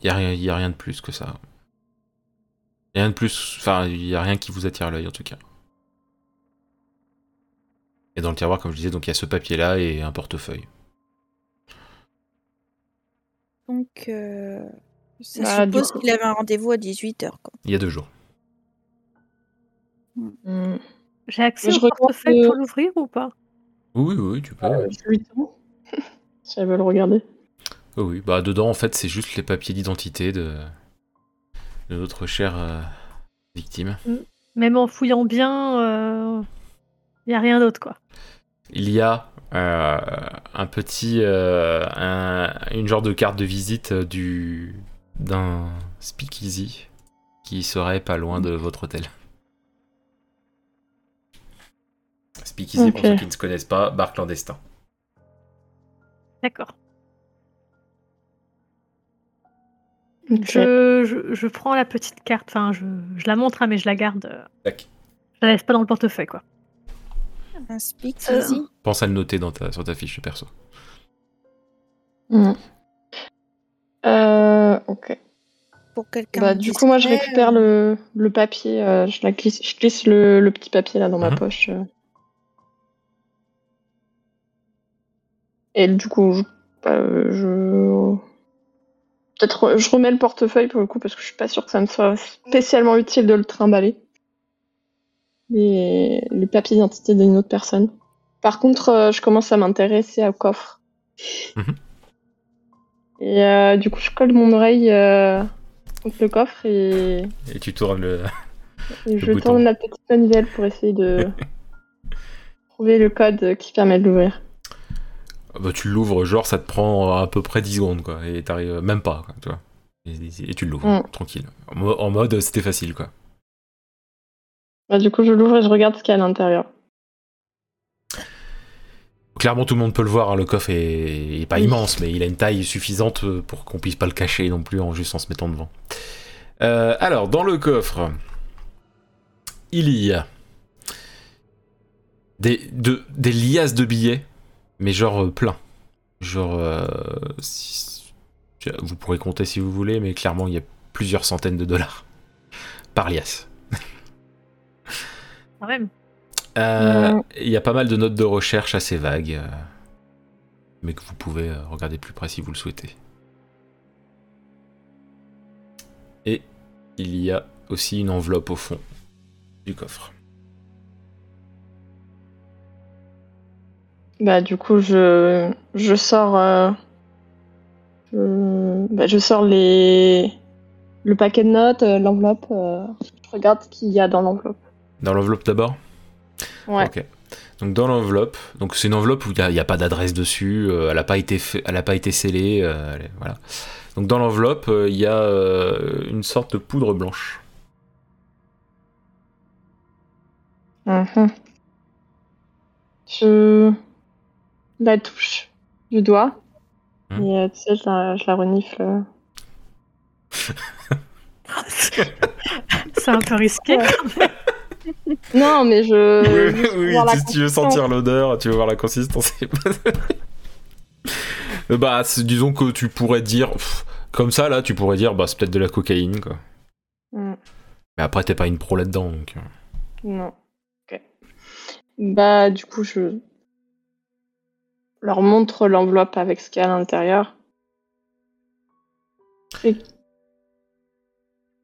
Il n'y a, rien- il y a rien de plus que ça. Il y a rien de plus. Enfin, il n'y a rien qui vous attire l'œil en tout cas. Et dans le tiroir, comme je disais, donc il y a ce papier-là et un portefeuille. Donc, euh, ça Bah, suppose qu'il avait un rendez-vous à 18h. Quoi. Il y a deux jours. Hmm. J'ai accès je au portefeuille le- pour l'ouvrir ou pas? Oui, oui, tu peux. Tends. si elle veut le regarder. Oh oui, bah dedans en fait c'est juste les papiers d'identité de, de notre chère euh, victime. Même en fouillant bien, il n'y a rien d'autre, quoi. Il y a euh, un petit, euh, un- une genre de carte de visite euh, du d'un speakeasy qui serait pas loin de votre hôtel. Speakeasy, pour Ok. ceux qui ne se connaissent pas, bar clandestin. D'accord. Je, je, je prends la petite carte, enfin, je, je la montre, hein, mais je la garde. euh, Tac. Je la laisse pas dans le portefeuille, quoi. Un speak Euh, easy. Pense à le noter dans ta, sur ta fiche perso. Mhm. Euh, ok. Pour quelqu'un. Bah, du coup, moi, je récupère euh, le, le papier. euh, je, la glisse, je glisse le, le petit papier là dans ma Mhm. poche. Et du coup, je. bah, je... Peut-être je remets le portefeuille pour le coup parce que je suis pas sûre que ça me soit spécialement utile de le trimballer. Les, les papiers d'identité d'une autre personne. Par contre, euh, je commence à m'intéresser au coffre. Mhm. Et euh, du coup, je colle mon oreille euh, contre le coffre et, Et tu tournes le. et je bouton. tourne la petite manivelle pour essayer de trouver le code qui permet de l'ouvrir. Ah bah, tu l'ouvres, genre ça te prend à peu près 10 secondes, quoi. Et t'arrives même pas, quoi, tu vois. Et, tu l'ouvres, Mm. tranquille. En, mo- en mode, c'était facile, quoi. Bah, du coup, je l'ouvre et je regarde ce qu'il y a à l'intérieur. Clairement, tout le monde peut le voir, hein, le coffre est, est pas Oui. immense, mais il a une taille suffisante pour qu'on puisse pas le cacher non plus en juste en se mettant devant. Euh, alors, dans le coffre, il y a des, de- des liasses de billets, mais genre euh, plein. Genre, euh, si- vous pourrez compter si vous voulez, mais clairement, il y a plusieurs centaines de dollars par liasse. Quand même. Euh. Il y a pas mal de notes de recherche assez vagues, euh, mais que vous pouvez regarder plus près si vous le souhaitez. Et il y a aussi une enveloppe au fond du coffre. Bah, du coup, je, je sors. euh, je, bah, je sors les, le paquet de notes, euh, l'enveloppe. euh, je regarde ce qu'il y a dans l'enveloppe. Dans l'enveloppe d'abord? Ouais. Ok. Donc dans l'enveloppe, donc c'est une enveloppe où il n'y a, il y a pas d'adresse dessus, euh, elle n'a pas été fait- elle a pas été scellée, euh, elle est- voilà. Donc dans l'enveloppe, euh, il y a euh, une sorte de poudre blanche. Mhm. Je la touche du doigt. Mhm. Et euh, tu sais, je la, je la renifle. euh. C'est un peu risqué. Ouais. Non, mais je. voir la si tu veux sentir l'odeur, tu veux voir la consistance. Bah, disons que tu pourrais dire, pff, comme ça là, tu pourrais dire, bah c'est peut-être de la cocaïne quoi. Mm. Mais après t'es pas une pro là-dedans donc. euh. Non. Ok. Bah, du coup, je leur montre l'enveloppe avec ce qu'il y a à l'intérieur. C'est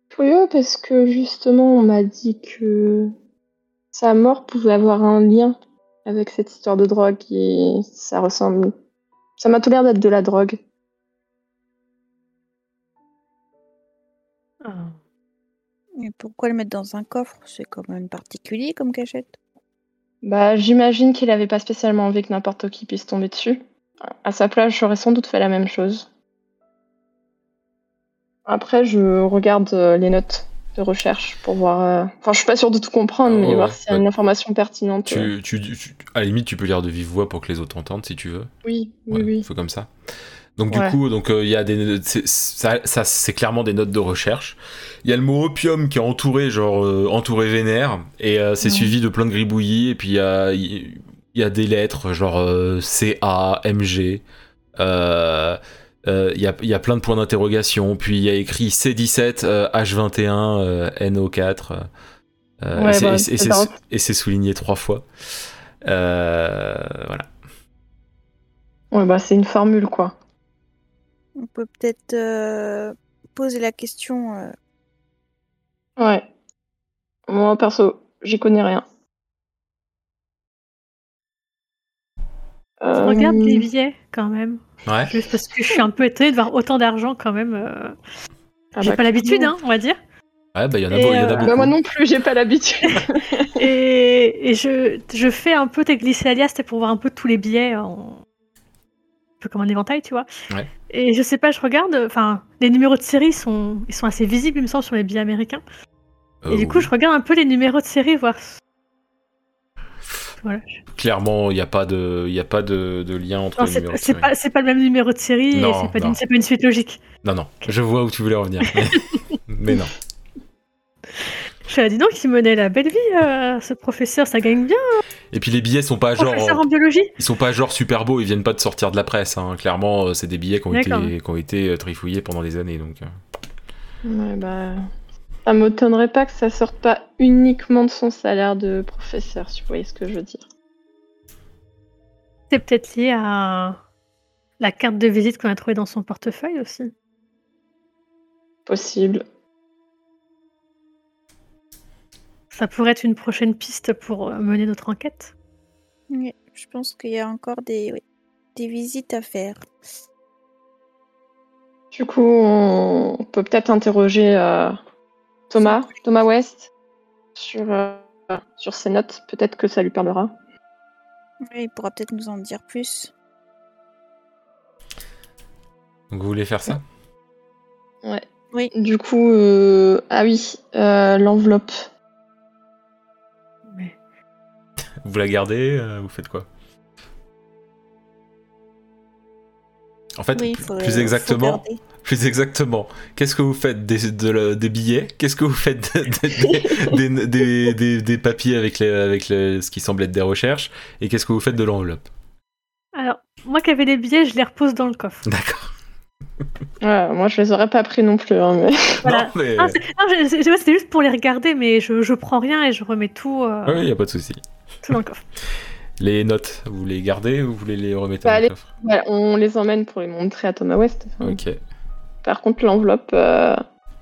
curieux parce que justement, on m'a dit que sa mort pouvait avoir un lien avec cette histoire de drogue et ça ressemble. Ça m'a tout l'air d'être de la drogue. Ah. Et pourquoi le mettre dans un coffre? C'est quand même particulier comme cachette. Bah, j'imagine qu'il avait pas spécialement envie que n'importe qui puisse tomber dessus. À sa place, j'aurais sans doute fait la même chose. Après, je regarde euh, les notes de recherche pour voir. euh, Enfin, je suis pas sûre de tout comprendre, mais voir s'il y a une information pertinente. euh. Tu, tu, tu- à la limite, tu peux lire de vive voix pour que les autres entendent si tu veux. Oui, oui, Ouais, oui. faut comme ça. Donc du coup, donc euh, il y a des, ça, ça, c'est clairement des notes de recherche. Il y a le mot opium qui est entouré, genre euh, entouré vénère, et euh, c'est Ouais. suivi de plein de gribouillis. Et puis il y a, y a des lettres genre CA, MG. euh, euh, Il y, a, y a plein de points d'interrogation. Puis il y a écrit C17, euh, H21, euh, NO4. euh, Ouais, et c'est- bah, et c'est souligné trois fois. Voilà. Ouais, bah, c'est une formule, quoi. On peut peut-être euh, poser la question. euh, Ouais. Moi, perso, j'y connais rien. Je Euh, regarde les billets quand même. Ouais. Juste parce que je suis un peu étonnée de voir autant d'argent quand même. euh. ah J'ai bah, pas l'habitude, hein, on va dire. Ouais, bah il y en a, Et, beau- il y en a euh, beaucoup. Bah, moi non plus, j'ai pas l'habitude. Et, et je, je fais un peu tes glisser alias c'était pour voir un peu tous les billets en. Peu comme un éventail, tu vois. Ouais. Et je sais pas, je regarde, enfin, les numéros de série sont, ils sont assez visibles, il me semble, sur les billets américains. Et du coup, je regarde un peu les numéros de série, voir. Voilà. Clairement, il n'y a pas de, il y a pas de, de lien entre Non, les numéros de c'est série. pas, c'est pas le même numéro de série, pas, c'est pas une suite logique. Non, non, je vois où tu voulais revenir. Mais, mais non. Je dit donc, il menait la belle vie, euh, ce professeur, ça gagne bien, Et puis les billets sont pas genre, professeur en biologie. ils sont pas genre super beaux, ils viennent pas de sortir de la presse. hein. Clairement, euh, c'est des billets qui ont été, qui ont été euh, trifouillés pendant des années. Donc, euh. Ouais, bah. Ça m'étonnerait pas que ça sorte pas uniquement de son salaire de professeur, si vous voyez ce que je veux dire. C'est peut-être lié à la carte de visite qu'on a trouvée dans son portefeuille aussi. Possible. Ça pourrait être une prochaine piste pour euh, mener notre enquête? Oui, je pense qu'il y a encore des, oui, des visites à faire. Du coup, on on peut peut-être interroger euh, Thomas, Thomas West, sur, euh, sur ses notes. Peut-être que ça lui parlera. Oui, il pourra peut-être nous en dire plus. Donc vous voulez faire ça? Ouais. Oui. Du coup, euh, ah oui, euh, l'enveloppe. Vous la gardez euh, Vous faites quoi En fait, Oui, il plus- faut, plus faut exactement, plus exactement, qu'est-ce que vous faites des, de des billets? Qu'est-ce que vous faites de- des, des- des- des- des papiers avec, les, avec les- ce qui semble être des recherches? Et qu'est-ce que vous faites de l'enveloppe? Alors, moi qui avais les billets, je les repose dans le coffre. D'accord. Ouais, moi, je les aurais pas pris non plus. hein, mais... Voilà. Non, mais... C'est- non, je- c'était juste pour les regarder, mais je, je prends rien et je remets tout, euh, Oui, il n'y a pas de souci. Tout dans le coffre. Les notes, vous les gardez ou vous voulez les remettre Bah, dans le coffre Voilà, on les emmène pour les montrer à Thomas West. Enfin, Ok. Par contre, l'enveloppe, euh,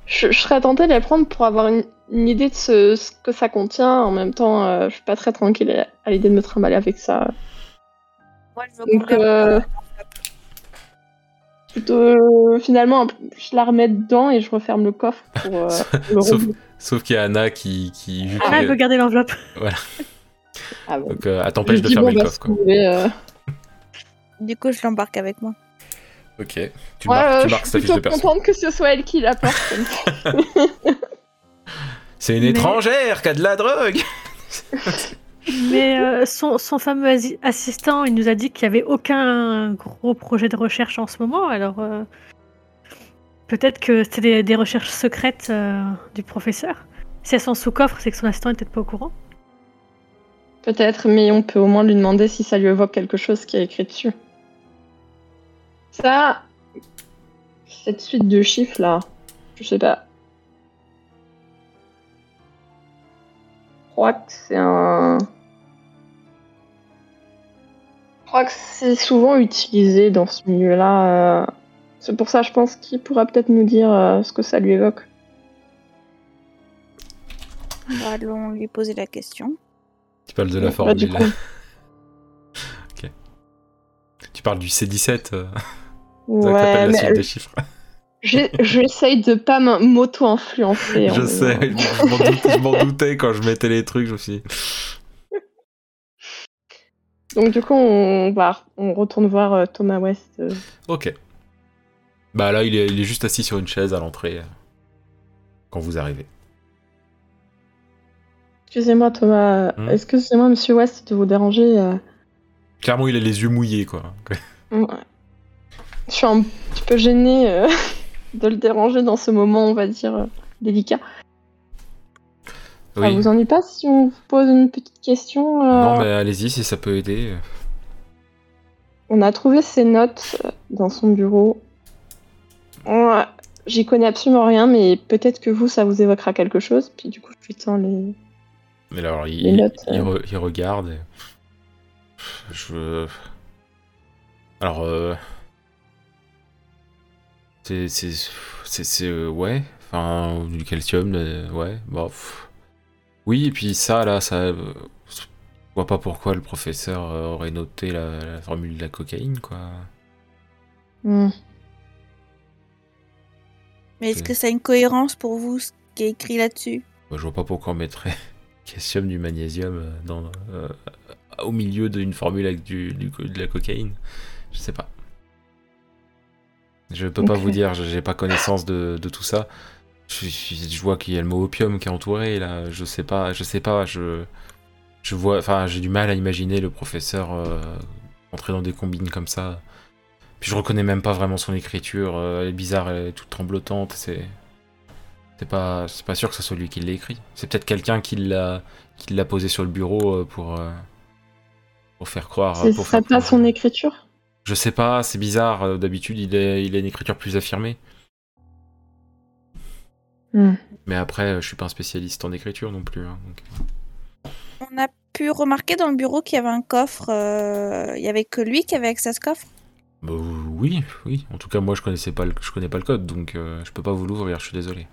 je, je serais tentée de la prendre pour avoir une, une idée de ce, ce que ça contient. En même temps, euh, je suis pas très tranquille à, à l'idée de me trimballer avec ça. Moi, je veux Donc, euh, Plutôt, euh, finalement, je la remets dedans et je referme le coffre pour euh, le Sauf, qu'il y a Anna qui, qui Ah, elle veut garder l'enveloppe. Ah, bon. donc, euh, elle t'empêche Je de fermer bon, le bah, Quoi. euh, Du coup, je l'embarque avec moi. Ok. Tu ouais, marques, euh, tu je marques suis fiche de plutôt contente que ce soit elle qui la porte. comme ça. C'est une Mais- étrangère qui a de la drogue Mais euh, son, son fameux assistant, il nous a dit qu'il n'y avait aucun gros projet de recherche en ce moment, alors euh, peut-être que c'était des, des recherches secrètes euh, du professeur. Si elles sont sous coffre, c'est que son assistant peut-être pas au courant. Peut-être, mais on peut au moins lui demander si ça lui évoque quelque chose qui est écrit dessus. Ça, cette suite de chiffres là, je sais pas. Je crois que c'est un. Je crois que c'est souvent utilisé dans ce milieu-là. euh, C'est pour ça, je pense qu'il pourra peut-être nous dire euh, ce que ça lui évoque. Allons lui poser la question. Tu parles de la Bah, formule. ok. Tu parles du C17 euh, Ouais, la suite des chiffres. j'essaye de pas m'auto-influencer. en Je me- sais, je m'en doutais, quand je mettais les trucs, je me suis Donc du coup, on va, on retourne voir euh, Thomas West. euh. Ok. Bah là, il est, il est juste assis sur une chaise à l'entrée euh, quand vous arrivez. Excusez-moi Thomas, Hmm? excusez-moi Monsieur West de vous déranger. euh. Clairement, il a les yeux mouillés, quoi. Ouais. Je suis un petit peu gênée euh, de le déranger dans ce moment, on va dire, euh, délicat. Ça Oui. vous ennuie pas si on vous pose une petite question Non, mais allez-y si ça peut aider. On a trouvé ses notes dans son bureau. J'y connais absolument rien, mais peut-être que vous, ça vous évoquera quelque chose. Puis du coup, je lui tends les... Mais alors, il, Les notes, il, euh. re- il regarde. et- Je. Alors, euh... c'est, c'est, c'est, c'est, euh, ouais. Enfin, du calcium, euh, ouais. Bon, pff. Oui, et puis ça, là, ça. Je vois pas pourquoi le professeur aurait noté la, la formule de la cocaïne, quoi. Hmm. Mais est-ce que ça a une cohérence pour vous ce qui est écrit là-dessus? Moi, je vois pas pourquoi on mettrait calcium du magnésium euh, dans, euh, au milieu d'une formule avec du, de la cocaïne. Je sais pas. Je peux pas vous dire, je- j'ai pas connaissance de, de tout ça. Je, vois qu'il y a le mot opium qui est entouré là. Je sais pas, je sais pas. Je, je vois, enfin, j'ai du mal à imaginer le professeur euh, entrer dans des combines comme ça. Puis je reconnais même pas vraiment son écriture. elle est bizarre, elle est toute tremblotante. C'est, c'est pas, c'est pas sûr que ce soit lui qui l'a écrit. C'est peut-être quelqu'un qui l'a, qui l'a posé sur le bureau euh, pour, euh, pour faire croire. Ce pour serait faire pas croire- son écriture? Je sais pas, c'est bizarre. euh, D'habitude, il, est, il a une écriture plus affirmée. Hmm. Mais après, je suis pas un spécialiste en écriture non plus. hein, donc. On a pu remarquer dans le bureau qu'il y avait un coffre. euh, Il y avait que lui qui avait accès à ce coffre? Bah, oui, oui. En tout cas, moi, je connaissais pas le, je connais pas le code, donc euh, je peux pas vous l'ouvrir. Je suis désolé.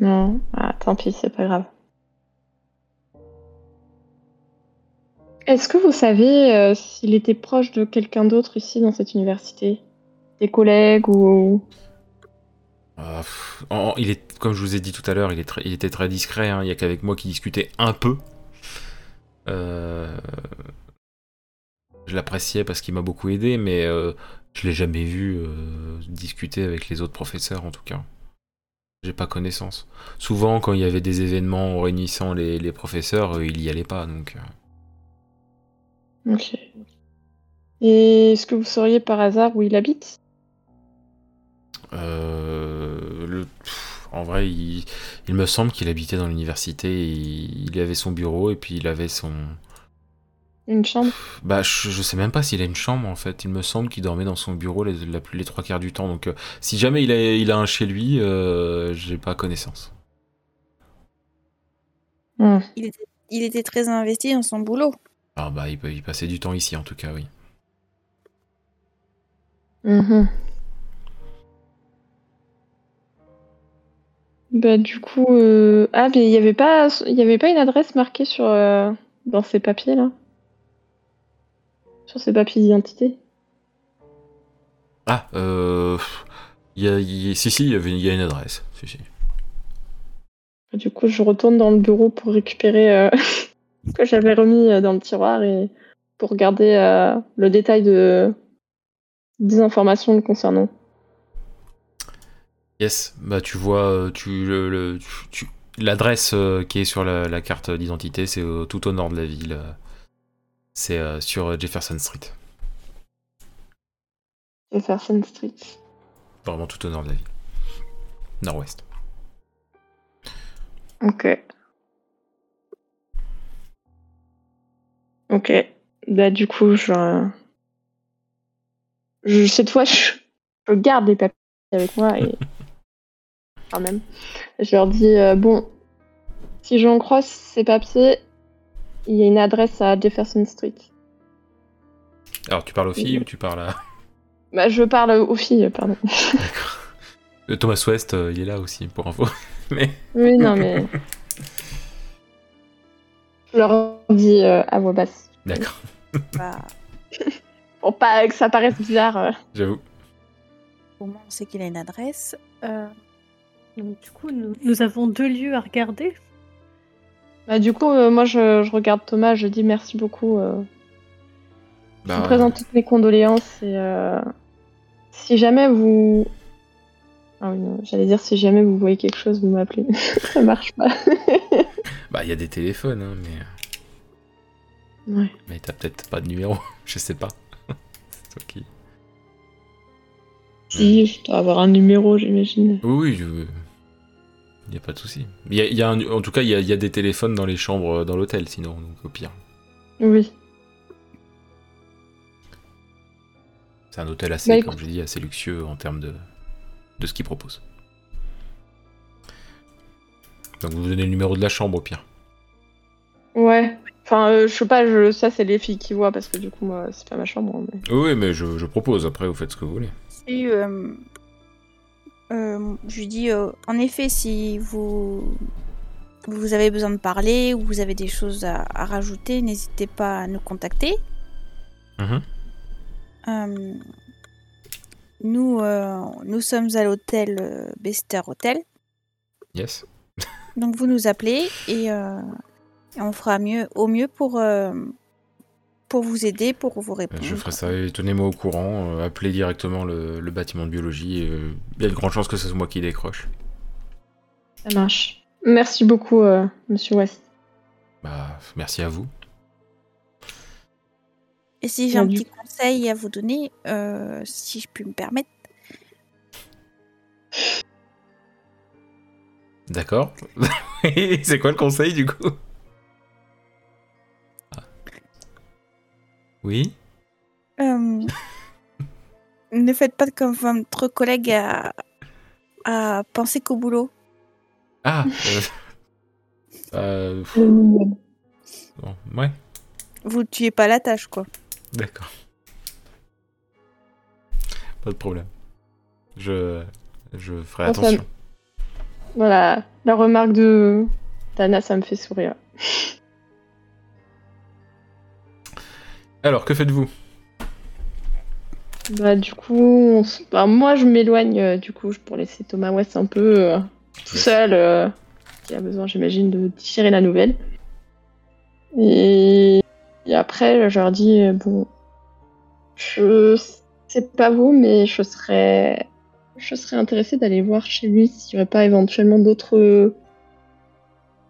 Non, ah, tant pis, c'est pas grave. Est-ce que vous savez euh, s'il était proche de quelqu'un d'autre ici dans cette université? Des collègues ou... En- il est, comme je vous ai dit tout à l'heure, il, était très discret. hein, Il y a qu'avec moi qui discutait un peu. Euh, je l'appréciais parce qu'il m'a beaucoup aidé, mais euh, je l'ai jamais vu euh, discuter avec les autres professeurs, en tout cas. J'ai pas connaissance. Souvent, quand il y avait des événements réunissant les, les professeurs, euh, il y allait pas, donc. euh, Ok. Et est-ce que vous sauriez par hasard où il habite? Euh, le- pff, en vrai, il, il me semble qu'il habitait dans l'université. Il, il avait son bureau et puis il avait son. Une chambre Bah, je, je sais même pas s'il a une chambre en fait. Il me semble qu'il dormait dans son bureau les, la- les trois quarts du temps. Donc, euh, si jamais il a, il a un chez lui, euh, j'ai pas connaissance. Il était, il était très investi dans son boulot. Ah bah, il, peut- il passait du temps ici en tout cas, oui. Mhm. Bah du coup, euh, ah mais il y avait pas, il y avait pas une adresse marquée sur euh, dans ces papiers là, sur ces papiers d'identité. Ah, euh. Y a, si, si, il y, a une adresse. Si, si. Du coup, je retourne dans le bureau pour récupérer euh, ce que j'avais remis euh, dans le tiroir et pour regarder euh, le détail de des informations le concernant. Yes, bah tu vois, tu le, le- tu- tu- l'adresse qui est sur la, la carte d'identité, c'est tout au nord de la ville. C'est euh, sur euh, Jefferson Street, Jefferson Street. vraiment tout au nord de la ville, nord-ouest. Ok. Ok. Bah du coup, je, je cette fois, je, je garde les papiers avec moi et quand même, je leur dis euh, bon, si j'en crois ces papiers, il y a une adresse à Jefferson Street. Alors tu parles aux filles ou tu parles à Bah je parle aux filles, pardon. D'accord. Euh, Thomas West, euh, il est là aussi pour info. Mais Oui, non mais je leur dis euh, à voix basse d'accord, Bah, pour pas que ça paraisse bizarre. euh. j'avoue. au moins, on sait qu'il a une adresse. Euh, Donc, du coup, nous, nous avons deux lieux à regarder. Bah, du coup, euh, moi, je, je regarde Thomas, je dis merci beaucoup. euh, je Bah, vous présente toutes mes condoléances et euh, si jamais vous. Ah oui, non, j'allais dire si jamais vous voyez quelque chose, vous m'appelez. Ça marche pas. bah il y a des téléphones, hein, mais Ouais. mais t'as peut-être pas de numéro, je sais pas. C'est toi qui. Si, je dois avoir un numéro, j'imagine. Oui, oui, je- il y a pas de souci. Il y a, il y a un- En tout cas, il y a, il y a des téléphones dans les chambres euh, dans l'hôtel, sinon, donc au pire. Oui. C'est un hôtel assez, Bah, comme je dis, assez luxueux en termes de, de ce qu'il propose. Donc vous donnez le numéro de la chambre au pire. Ouais. Enfin, euh, je sais pas, je... ça, c'est les filles qui voient parce que du coup, moi, c'est pas ma chambre. mais- Oui, mais je, je propose, après vous faites ce que vous voulez. si, euh, euh, je lui dis, euh, en effet, si vous, vous avez besoin de parler ou vous avez des choses à, à rajouter, n'hésitez pas à nous contacter. Mhm. Euh, nous, nous sommes à l'hôtel Bester Hotel. Yes. Donc vous nous appelez et, et on fera mieux, au mieux pour, pour vous aider, pour vous répondre. Je ferai ça et tenez-moi au courant. euh, appelez directement le, le bâtiment de biologie. euh, Il y a de grandes chances que ce soit moi qui décroche. Ça marche. Merci beaucoup, euh, monsieur West. Bah, merci à vous. Et si j'ai un petit conseil à vous donner, euh, si je puis me permettre, D'accord. C'est quoi le conseil du coup? Oui euh, ne faites pas comme votre collègue à, à penser qu'au boulot. Ah euh, euh, bon, Ouais, Vous tuez pas la tâche, quoi. d'accord. Pas de problème. Je, je ferai Ah, attention. Voilà, la remarque de Dana, ça me fait sourire. Alors, que faites-vous? Bah, du coup, on s- bah, moi, je m'éloigne, euh, du coup, pour laisser Thomas West un peu euh, tout seul, euh, qui a besoin, j'imagine, de tirer la nouvelle. Et, et après, je leur dis, euh, bon, je sais pas vous, mais je serais, je serais intéressée d'aller voir chez lui s'il n'y aurait pas éventuellement d'autres.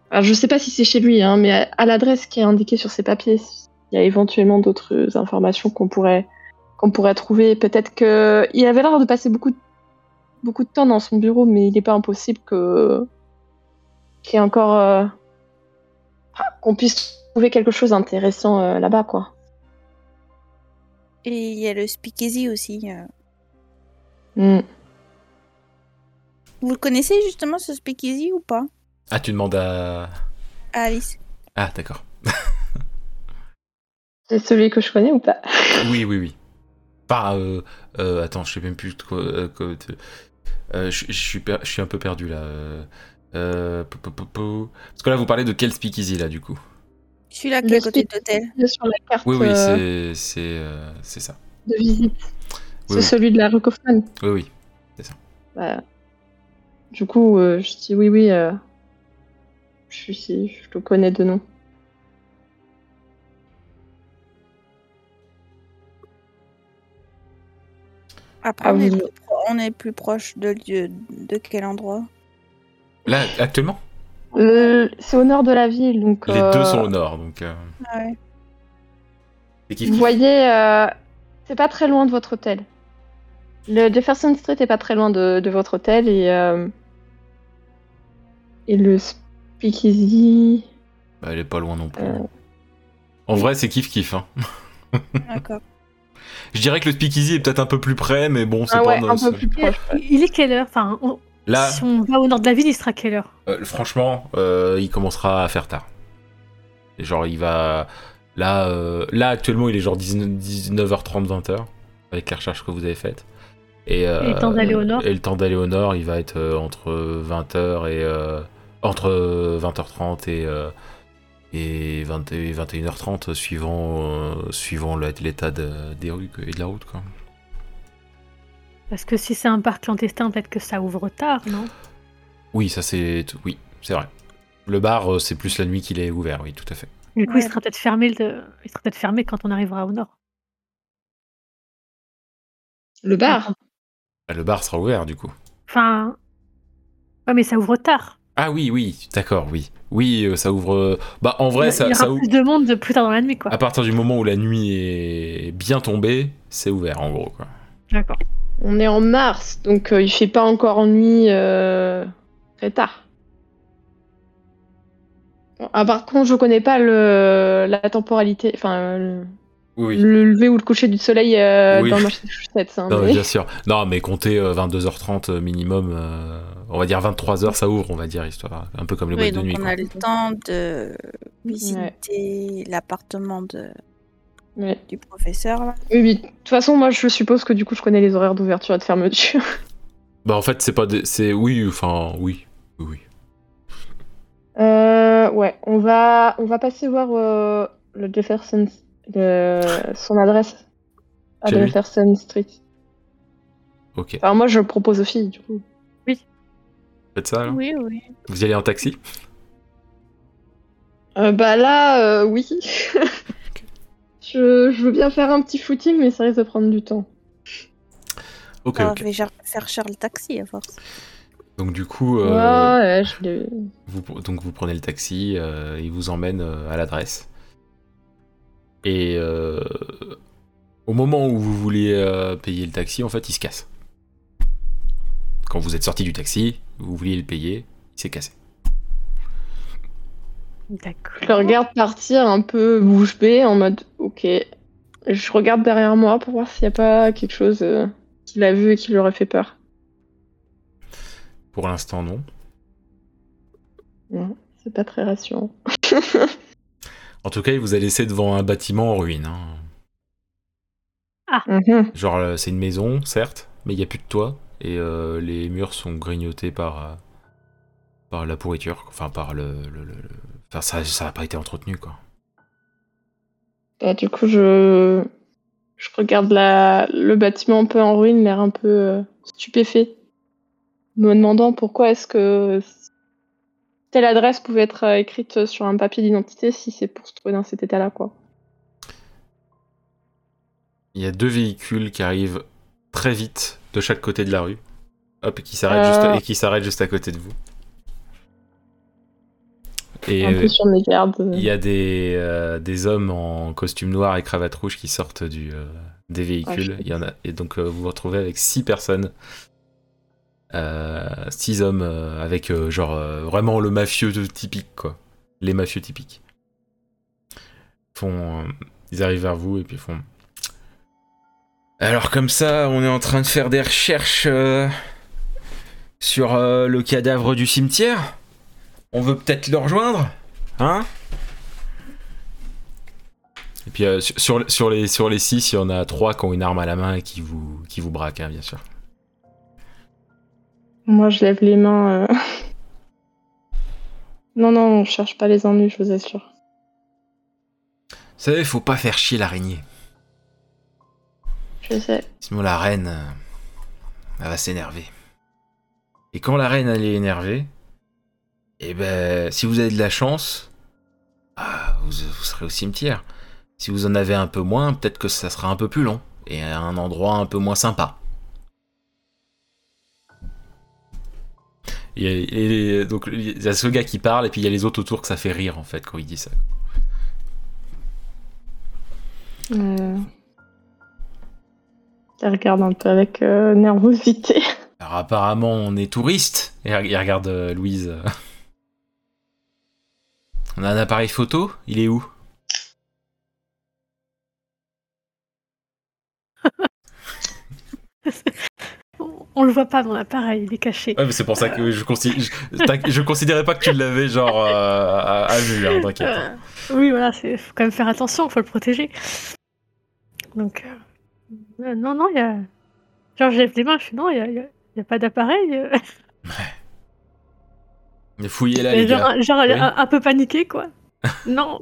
Alors, je sais pas si c'est chez lui, hein, mais à, à l'adresse qui est indiquée sur ses papiers, il y a éventuellement d'autres informations qu'on pourrait qu'on pourrait trouver. Peut-être que il avait l'air de passer beaucoup de, beaucoup de temps dans son bureau, mais il n'est pas impossible que qu'il y ait encore euh, enfin, qu'on puisse trouver quelque chose d'intéressant euh, là-bas, quoi. Et il y a le speakeasy aussi. euh. Mm. Vous le connaissez justement ce speakeasy ou pas? Ah, tu demandes à... Ah, Alice Ah, d'accord. C'est celui que je connais ou pas Oui, oui, oui. Enfin, euh, euh, attends, je sais même plus quoi... euh, quoi euh, je, je suis per- je suis un peu perdu, là. Euh, euh. Parce que là, vous parlez de quel speakeasy, là, du coup? Celui-là qui est à côté de l'hôtel? Sur la carte Oui, oui, euh, c'est c'est euh, c'est ça. de visite. Oui, c'est oui. celui de la Kaufman. Oui, oui. Bah, du coup, euh, je dis oui, oui. euh, je suis je le connais de nom. Après, Ah, on, est plus pro- on est plus proche de, de, de quel endroit? Là, actuellement, Le- C'est au nord de la ville, donc. les euh, deux sont au nord, donc... euh, Ah ouais. c'est kiff, Vous voyez, euh, c'est pas très loin de votre hôtel. Le Jefferson Street est pas très loin de, de votre hôtel et euh, et le Speakeasy. Bah, elle est pas loin non plus. Euh. En vrai, c'est kiff kiff. Hein. D'accord. Je dirais que le speakeasy est peut-être un peu plus près, mais bon, c'est Ah pas... ouais, nos- un peu plus proche. ouais. Il est quelle heure? Enfin, on- Là, si on va au nord de la ville, il sera quelle heure? Euh, franchement, euh, il commencera à faire tard. Et genre, il va... Là, euh, là actuellement, il est genre 19, 19h30, 20h, avec les recherches que vous avez faites. Et, euh, Et le temps d'aller au nord? Et le temps d'aller au nord, il va être euh, entre 20h et... euh, entre 20h30 et... et 20 et 21h30 suivant, euh, suivant l'état de- des rues et de la route. Quoi. Parce que si c'est un bar clandestin, peut-être que ça ouvre tard, non? Oui, ça c'est... Oui, c'est vrai. Le bar, euh, c'est plus la nuit qu'il est ouvert, oui, tout à fait. Du coup, Ouais. il sera peut-être fermé, le- il sera peut-être fermé quand on arrivera au nord. Le bar? Bah, Le bar sera ouvert, du coup. Enfin, ouais, mais ça ouvre tard. Ah oui, oui, d'accord, oui. Oui, euh, ça ouvre... euh, Bah, en vrai, il y ça, aura ça ouvre... plus de monde de plus tard dans la nuit, quoi. À partir du moment où la nuit est bien tombée, c'est ouvert, en gros, quoi. D'accord. On est en mars, donc euh, il fait pas encore nuit euh, très tard. Bon, ah, par contre, je connais pas le, la temporalité, enfin le, Oui, le lever ou le coucher du soleil euh, Oui. dans le Massachusetts. hein, Non, mais- bien sûr. Non, mais comptez euh, 22h30 euh, minimum. euh, on va dire 23h, ça ouvre, on va dire, histoire. Un peu comme les Oui, boîtes de nuit. on quoi. a le temps de visiter l'appartement de, Ouais. du professeur. Là. Oui, oui. De toute façon, moi, je suppose que du coup, je connais les horaires d'ouverture et de fermeture. Bah, en fait, c'est pas. des- C'est. Oui, enfin, oui. Oui, oui. Euh, ouais, on va, on va passer voir euh, le Jefferson, le- son adresse à. Jefferson Street. Ok. Alors moi, je le propose aux filles, du coup. Faites ça, là Oui, oui. Vous y allez en taxi? Euh, bah là, euh, oui. je, je veux bien faire un petit footing, mais ça risque de prendre du temps. Ok, Alors, ok. je vais faire cher le taxi à force. Donc du coup, euh, Ouais, ouais, je l'ai- vous, donc vous prenez le taxi, euh, il vous emmène euh, à l'adresse. Et euh, au moment où vous voulez euh, payer le taxi, en fait, il se casse. Quand vous êtes sorti du taxi, vous vouliez le payer, il s'est cassé. D'accord. Je le regarde partir un peu bouche bée en mode ok. Je regarde derrière moi pour voir s'il n'y a pas quelque chose euh, qu'il a vu et qui lui aurait fait peur. Pour l'instant, non. Non, c'est pas très rassurant. En tout cas, il vous a laissé devant un bâtiment en ruine. hein. Mhm. Genre, euh, c'est une maison, certes, mais il n'y a plus de toit. Et euh, les murs sont grignotés par, euh, par la pourriture. Enfin, par le. le- le- le- Enfin, ça ça n'a pas été entretenu, quoi. Bah, du coup, je, je regarde la... le bâtiment un peu en ruine, l'air un peu euh, stupéfait, me demandant pourquoi est-ce que telle adresse pouvait être euh, écrite sur un papier d'identité si c'est pour se trouver dans cet état-là, quoi. Il y a deux véhicules qui arrivent très vite de chaque côté de la rue. Hop, et qui s'arrêtent Euh. juste, à- et qui s'arrêtent juste à côté de vous. Et Un euh, peu sur mes gardes. il y a des, euh, des hommes en costume noir et cravate rouge qui sortent du, euh, des véhicules. Ouais, je- il y en a, et donc euh, vous vous retrouvez avec six personnes. Euh, six hommes euh, avec euh, genre vraiment le mafieux typique, quoi. Les mafieux typiques. Font, ils arrivent vers vous et puis font. Alors comme ça, on est en train de faire des recherches sur le cadavre du cimetière. On veut peut-être le rejoindre, hein? Et puis sur les sur les six, il y en a trois qui ont une arme à la main et qui vous qui vous braquent, hein, bien sûr. Moi, je lève les mains. euh. non, non, on cherche pas les ennuis, je vous assure. Vous savez, faut pas faire chier l'araignée. Je sais. Sinon la reine, euh, elle va s'énerver. Et quand la reine elle est énervée, eh ben, si vous avez de la chance, ah, vous, vous serez au cimetière. Si vous en avez un peu moins, peut-être que ça sera un peu plus long et à un endroit un peu moins sympa. Et, et donc il y a ce gars qui parle et puis il y a les autres autour que ça fait rire en fait quand il dit ça. Euh... Je regarde un peu avec euh, nervosité. Alors apparemment on est touriste. Et il regarde euh, Louise. On a un appareil photo Il est où? On, le voit pas dans l'appareil, il est caché. Ouais mais c'est pour ça que je, je considérais pas que tu l'avais genre euh, à, à vue, hein, t'inquiète. hein. Euh, oui, voilà, c'est faut quand même faire attention, faut le protéger. Donc, euh, non, non, il y a. Genre, je lève les mains, je fais non, il y a, il il pas d'appareil. euh. Mais Fouillez là les genre, gars. genre Oui. un, un peu paniqué, quoi. non,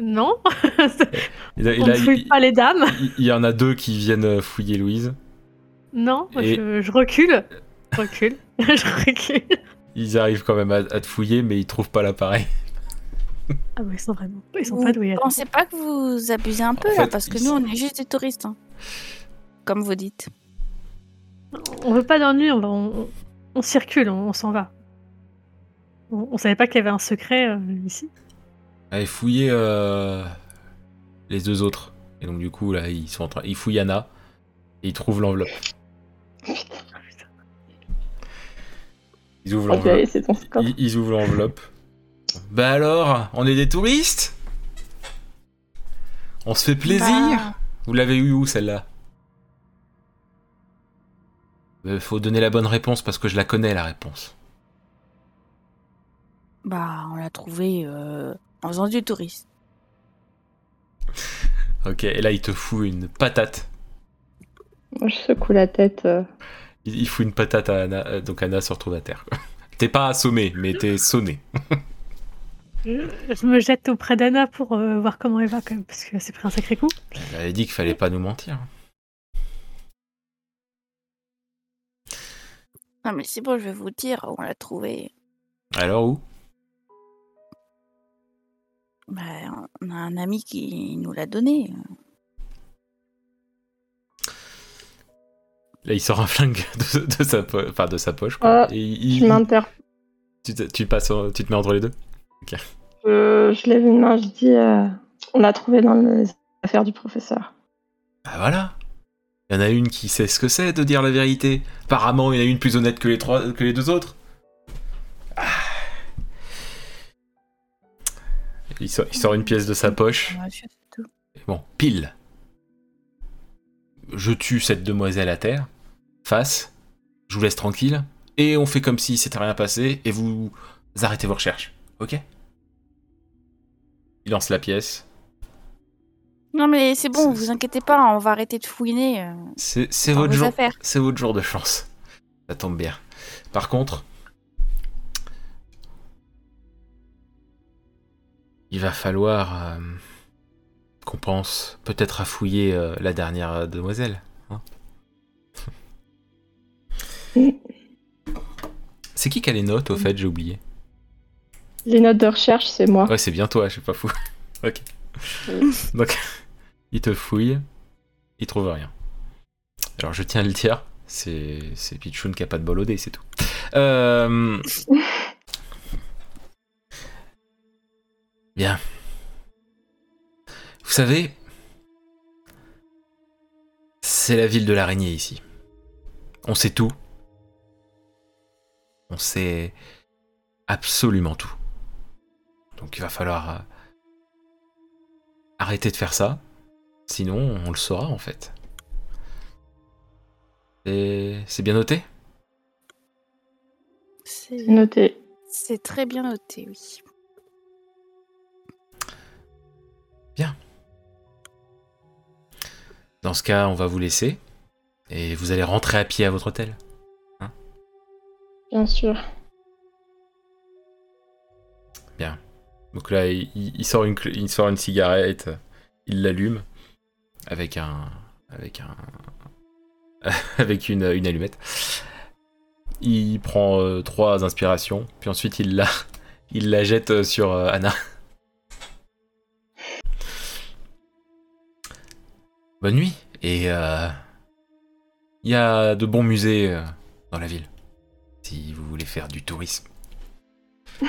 non, Il, a- on il ne a- fouille il- pas les dames. il- il y en a deux qui viennent fouiller Louise. Non, Et- je, je recule. Je recule. je recule. Ils arrivent quand même à, à te fouiller mais ils trouvent pas l'appareil. Ah, mais ils sont vraiment. Ils sont Vous pas doués. pensez pas que vous abusez un peu En là fait, Parce que nous, sont- on est juste des touristes. hein. Comme vous dites. On veut pas d'ennui, on, va- on, on circule, on, on s'en va. On, on savait pas qu'il y avait un secret euh, ici. Allez fouillez euh, les deux autres. Et donc du coup là ils sont en train, ils fouillent Anna et ils trouvent l'enveloppe. Ils ouvrent Ok, l'enveloppe. c'est ton score. Ils, ils ouvrent l'enveloppe. Bah alors, on est des touristes? On se fait plaisir? Bah, Vous l'avez eu où celle-là? Euh, Faut donner la bonne réponse parce que je la connais la réponse. bah, on l'a trouvé euh, en faisant du tourisme. Ok, et là il te fout une patate. Moi, je secoue la tête. euh. Il, il fout une patate à Anna, euh, donc Anna se retrouve à terre. T'es pas assommé, mais t'es sonné. Je, me jette auprès d'Anna pour euh, voir comment elle va quand même, parce que c'est pris un sacré coup. Elle avait dit qu'il fallait pas nous mentir. Non, mais c'est bon, je vais vous dire, on l'a trouvé. Alors où? Bah, on a un ami qui nous l'a donné. Là, il sort un flingue de, de sa, po- enfin, de sa poche. Quoi. Ah, Et il- Je m'inter... tu, te, tu passes, tu te mets entre les deux? Je, je lève une main, je dis euh, on l'a trouvé dans les affaires du professeur. Bah voilà. Il y en a une qui sait ce que c'est de dire la vérité. Apparemment, il y en a une plus honnête que les, trois, que les deux autres. Ah. Il, sort, il sort une pièce de sa poche. Bon, pile. Je tue cette demoiselle à terre. Face. Je vous laisse tranquille. Et on fait comme si c'était rien passé. Et vous arrêtez vos recherches. Ok? Il lance la pièce. Non, mais c'est bon, vous inquiétez pas, on va arrêter de fouiner euh, C'est votre jour. votre jour de chance. Ça tombe bien. Par contre, il va falloir euh, qu'on pense peut-être à fouiller euh, la dernière demoiselle. C'est qui qui a les notes au fait J'ai oublié. Les notes de recherche, c'est moi. Ouais, c'est bien toi, je suis pas fou. ok. Oui. Donc, il te fouille, il trouve rien. Alors, je tiens à le dire, c'est c'est Pichoun qui a pas de bol au dé, c'est tout. Euh... Bien. Vous savez, c'est la ville de l'araignée ici. On sait tout. On sait absolument tout. Donc il va falloir euh, arrêter de faire ça. Sinon, on le saura en fait. Et c'est bien noté? C'est Noté. c'est très bien noté, oui. Dans ce cas, on va vous laisser. Et vous allez rentrer à pied à votre hôtel. Bien sûr. Donc là, il, sort, une, cigarette, il l'allume avec un, avec un, avec une, allumette. Il prend euh, trois inspirations, puis ensuite il la, il la jette sur euh, Anna. Bonne nuit. Et euh, il y a de bons musées euh, dans la ville, si vous voulez faire du tourisme.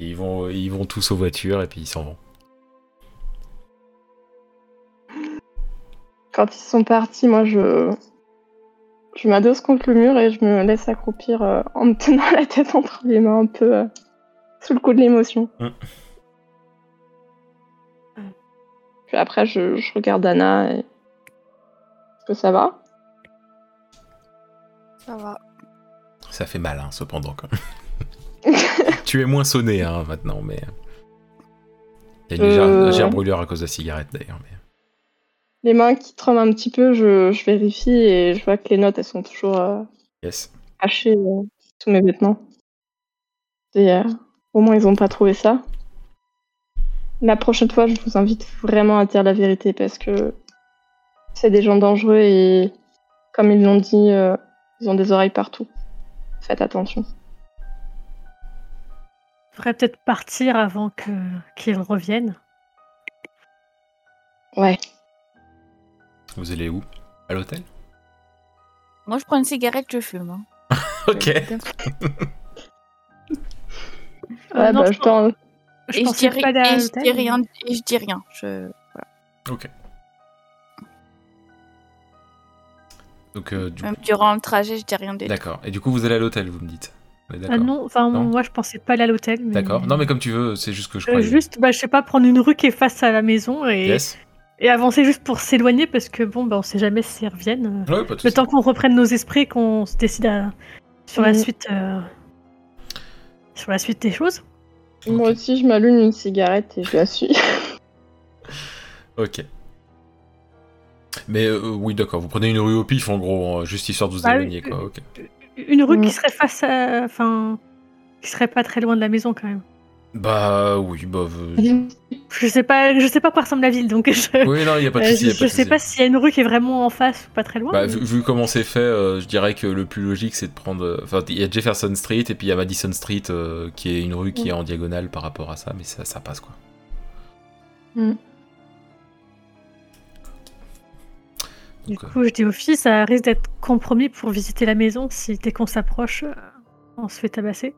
Ils vont, ils vont tous aux voitures et puis ils s'en vont. Quand ils sont partis, moi, je, je m'adosse contre le mur et je me laisse accroupir euh, en me tenant la tête entre les mains, un peu euh, sous le coup de l'émotion. Mm. Puis après, je, je regarde Anna et. Est-ce que ça va? Ça va. Ça fait mal, hein, cependant. Tu es moins sonné hein, maintenant, mais. Il y a une légère, Euh. légère brûlure à cause de la cigarette d'ailleurs. Mais... Les mains qui tremblent un petit peu, je, je vérifie et je vois que les notes, elles sont toujours euh, Yes. cachées euh, sous mes vêtements. Et euh, au moins, ils n'ont pas trouvé ça. La prochaine fois, je vous invite vraiment à dire la vérité parce que c'est des gens dangereux et, comme ils l'ont dit, euh, ils ont des oreilles partout. Faites attention. faudrait peut-être partir avant que qu'ils reviennent. Ouais. Vous allez où? À l'hôtel? Moi, je prends une cigarette, je fume. hein. Ok. Euh, Ouais, non, bah, je t'en- Et je, pensais dis, pas aller à et je l'hôtel, dis mais- rien. Et je dis rien. Je... Ok. Donc, euh, du Même durant le trajet, je dis rien de D'accord. Et du coup, vous allez à l'hôtel, vous me dites Ah D'accord. non, enfin Non moi je pensais pas aller à l'hôtel. mais- D'accord. Non, mais comme tu veux, c'est juste que je Euh, croyais. juste, bah, je sais pas, prendre une rue qui est face à la maison et, Yes. et avancer juste pour s'éloigner parce que bon, bah, on sait jamais s'ils reviennent. Ouais, pas de Le temps qu'on reprenne nos esprits, qu'on se décide à- sur la Mhm. suite, euh, sur la suite des choses. Moi aussi, je m'allume une cigarette et je la suis. Ok. Mais euh, oui, d'accord. Vous prenez une rue au pif, en gros, hein, juste histoire de vous Ah, éloigner, oui. quoi. Ok. Une rue qui serait face à, enfin, qui serait pas très loin de la maison quand même. Bah oui, bah. euh, Je sais pas, je sais pas à quoi ressemble la ville, donc je, Oui, non, il n'y a pas de euh, souci. y je, a pas de je sais pas s'il y a une rue qui est vraiment en face ou pas très loin. Bah, mais- vu, vu comment c'est fait, euh, je dirais que le plus logique c'est de prendre. euh, Enfin, il y a Jefferson Street et puis il y a Madison Street euh, qui est une rue qui est en diagonale par rapport à ça, mais ça, ça passe quoi. Mm. Du Donc, euh, coup, je dis aux filles, ça risque d'être compromis pour visiter la maison si dès qu'on s'approche, euh, on se fait tabasser.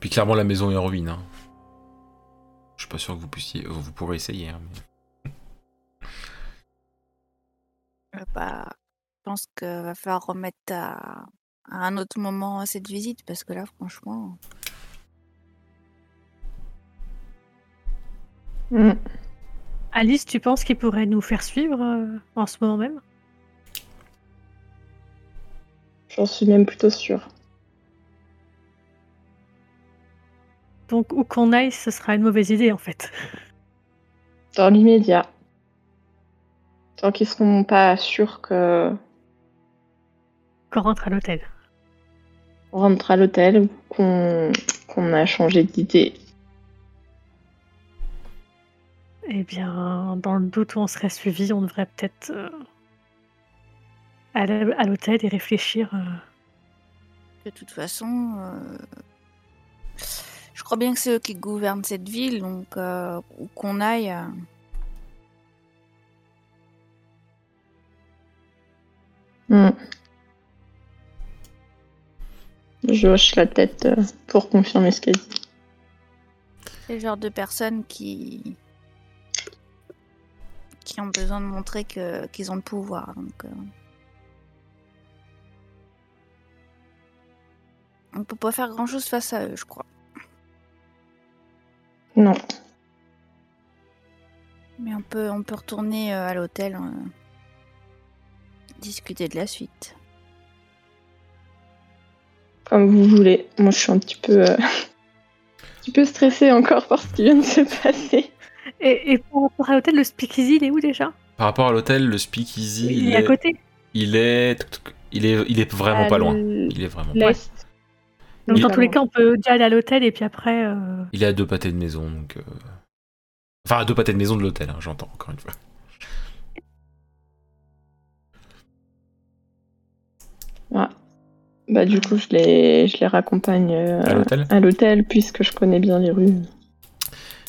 Puis clairement la maison est en ruine. Hein. Je suis pas sûr que vous puissiez, vous pourrez essayer. hein, mais- Euh, bah, je pense qu'il va falloir remettre à, à un autre moment cette visite parce que là, franchement. Mm. Alice, tu penses qu'il pourrait nous faire suivre euh, en ce moment même? J'en suis même plutôt sûre. Donc, où qu'on aille, ce sera une mauvaise idée en fait. Dans l'immédiat. Tant qu'ils seront pas sûrs que Qu'on rentre à l'hôtel. on rentre à l'hôtel ou qu'on qu'on a changé d'idée. Eh bien, dans le doute où on serait suivi, on devrait peut-être euh, aller à l'hôtel et réfléchir. euh. De toute façon, euh, je crois bien que c'est eux qui gouvernent cette ville, donc euh, où qu'on aille. euh, Mm. Je hoche la tête euh, pour confirmer ce qu'elle dit. C'est le genre de personnes qui qui ont besoin de montrer que qu'ils ont le pouvoir. Donc, euh, on peut pas faire grand chose face à eux, je crois. Non. Mais on peut on peut retourner euh, à l'hôtel, euh, discuter de la suite. Comme vous voulez. Moi, je suis un petit peu, euh, un petit peu stressée encore par ce qui vient de se passer. Et, et par rapport à l'hôtel, le speakeasy, il est où déjà? Par rapport à l'hôtel, le speakeasy, Il il est à côté. il est, il est, il est vraiment À pas loin. l- Il est vraiment. pas- L'est. Donc, Il- dans tous les cas, on peut déjà aller à l'hôtel et puis après. euh, Il est à deux pâtés de maison, donc. euh, Enfin, à deux pâtés de maison de l'hôtel, hein, j'entends encore une fois. Bah, du coup, je les, je les raccompagne euh, À l'hôtel? à l'hôtel puisque je connais bien les rues.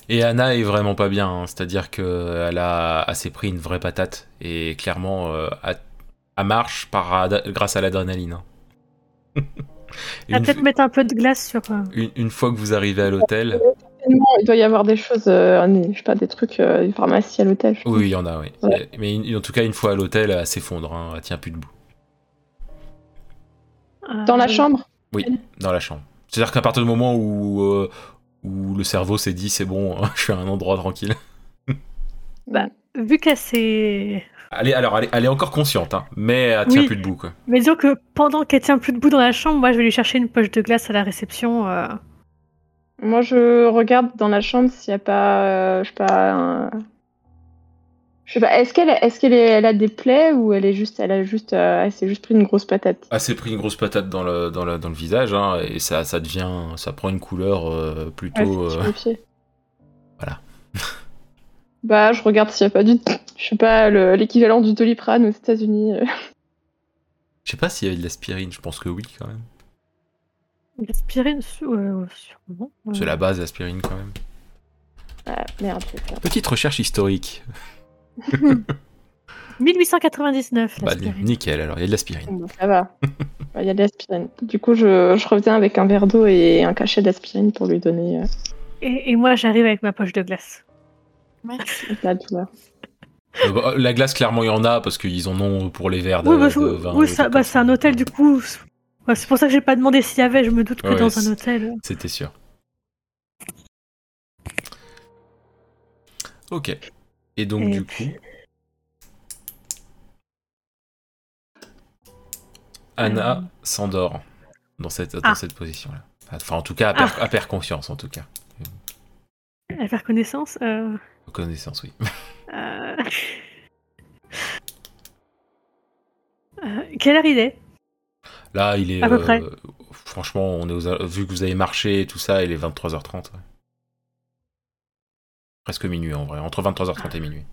Et Anna est vraiment pas bien, hein, c'est-à-dire qu'elle a assez pris une vraie patate et clairement euh, à, à marche par ad- grâce à l'adrénaline. hein. Une, peut-être mettre un peu de glace sur. euh, une- une fois que vous arrivez à l'hôtel, Il doit y avoir des choses, euh, je sais pas, des trucs, euh, des pharmacies à l'hôtel. je oui, il y en a, oui. Ouais. Mais une- en tout cas, une fois à l'hôtel, elle s'effondre, hein, elle tient plus debout. Dans la chambre? Oui, dans la chambre. C'est-à-dire qu'à partir du moment où, euh, où le cerveau s'est dit c'est bon, je suis à un endroit tranquille. Bah, Vu qu'elle s'est. Elle est, alors, elle est, elle est encore consciente, hein, mais elle tient Oui. plus debout, quoi. Mais disons que pendant qu'elle tient plus debout dans la chambre, moi je vais lui chercher une poche de glace à la réception. euh, Moi, je regarde dans la chambre s'il n'y a pas, euh, je sais pas, un- je sais pas. Est-ce qu'elle, est-ce qu'elle est- elle a des plaies ou elle est juste, elle a juste, euh, elle s'est juste pris une grosse patate? Elle s'est pris une grosse patate dans le, dans le, dans le visage, hein, et ça, ça devient, ça prend une couleur euh, plutôt... euh. Voilà. bah, je regarde s'il n'y a pas du, je sais pas, le- l'équivalent du Doliprane aux États-Unis. Je sais pas s'il y avait de l'aspirine, je pense que oui, quand même. L'aspirine, euh, sûrement. C'est la base, l'aspirine, quand même. Ah, merde. Petite recherche historique. 1899, Bah, nickel, alors, il y a de l'aspirine. Ça va. Bah, Il y a de l'aspirine. Du coup, je, je reviens avec un verre d'eau et un cachet d'aspirine pour lui donner euh, Et, et moi j'arrive avec ma poche de glace. Merci. la douleur. Euh, bah, la glace, clairement, il y en a, parce qu'ils en ont pour les verres de, oui, bah, de vin. oui, ça- bah, c'est un hôtel du coup. c'est- pour ça que j'ai pas demandé s'il y avait. Je me doute que Ouais, dans un hôtel. euh, C'était sûr. Ok. Et donc, Et du puis- coup... Anna Euh. s'endort dans cette, dans Ah. cette position-là. Enfin, en tout cas, elle perd, elle perd conscience, en tout cas. à faire connaissance. euh, Connaissance, oui. euh, euh, quelle heure il est? Là, il est. À peu euh, près. pff, franchement, on est aux- vu que vous avez marché et tout ça, il est 23h30. ouais. Presque minuit en vrai, entre 23h30 et minuit.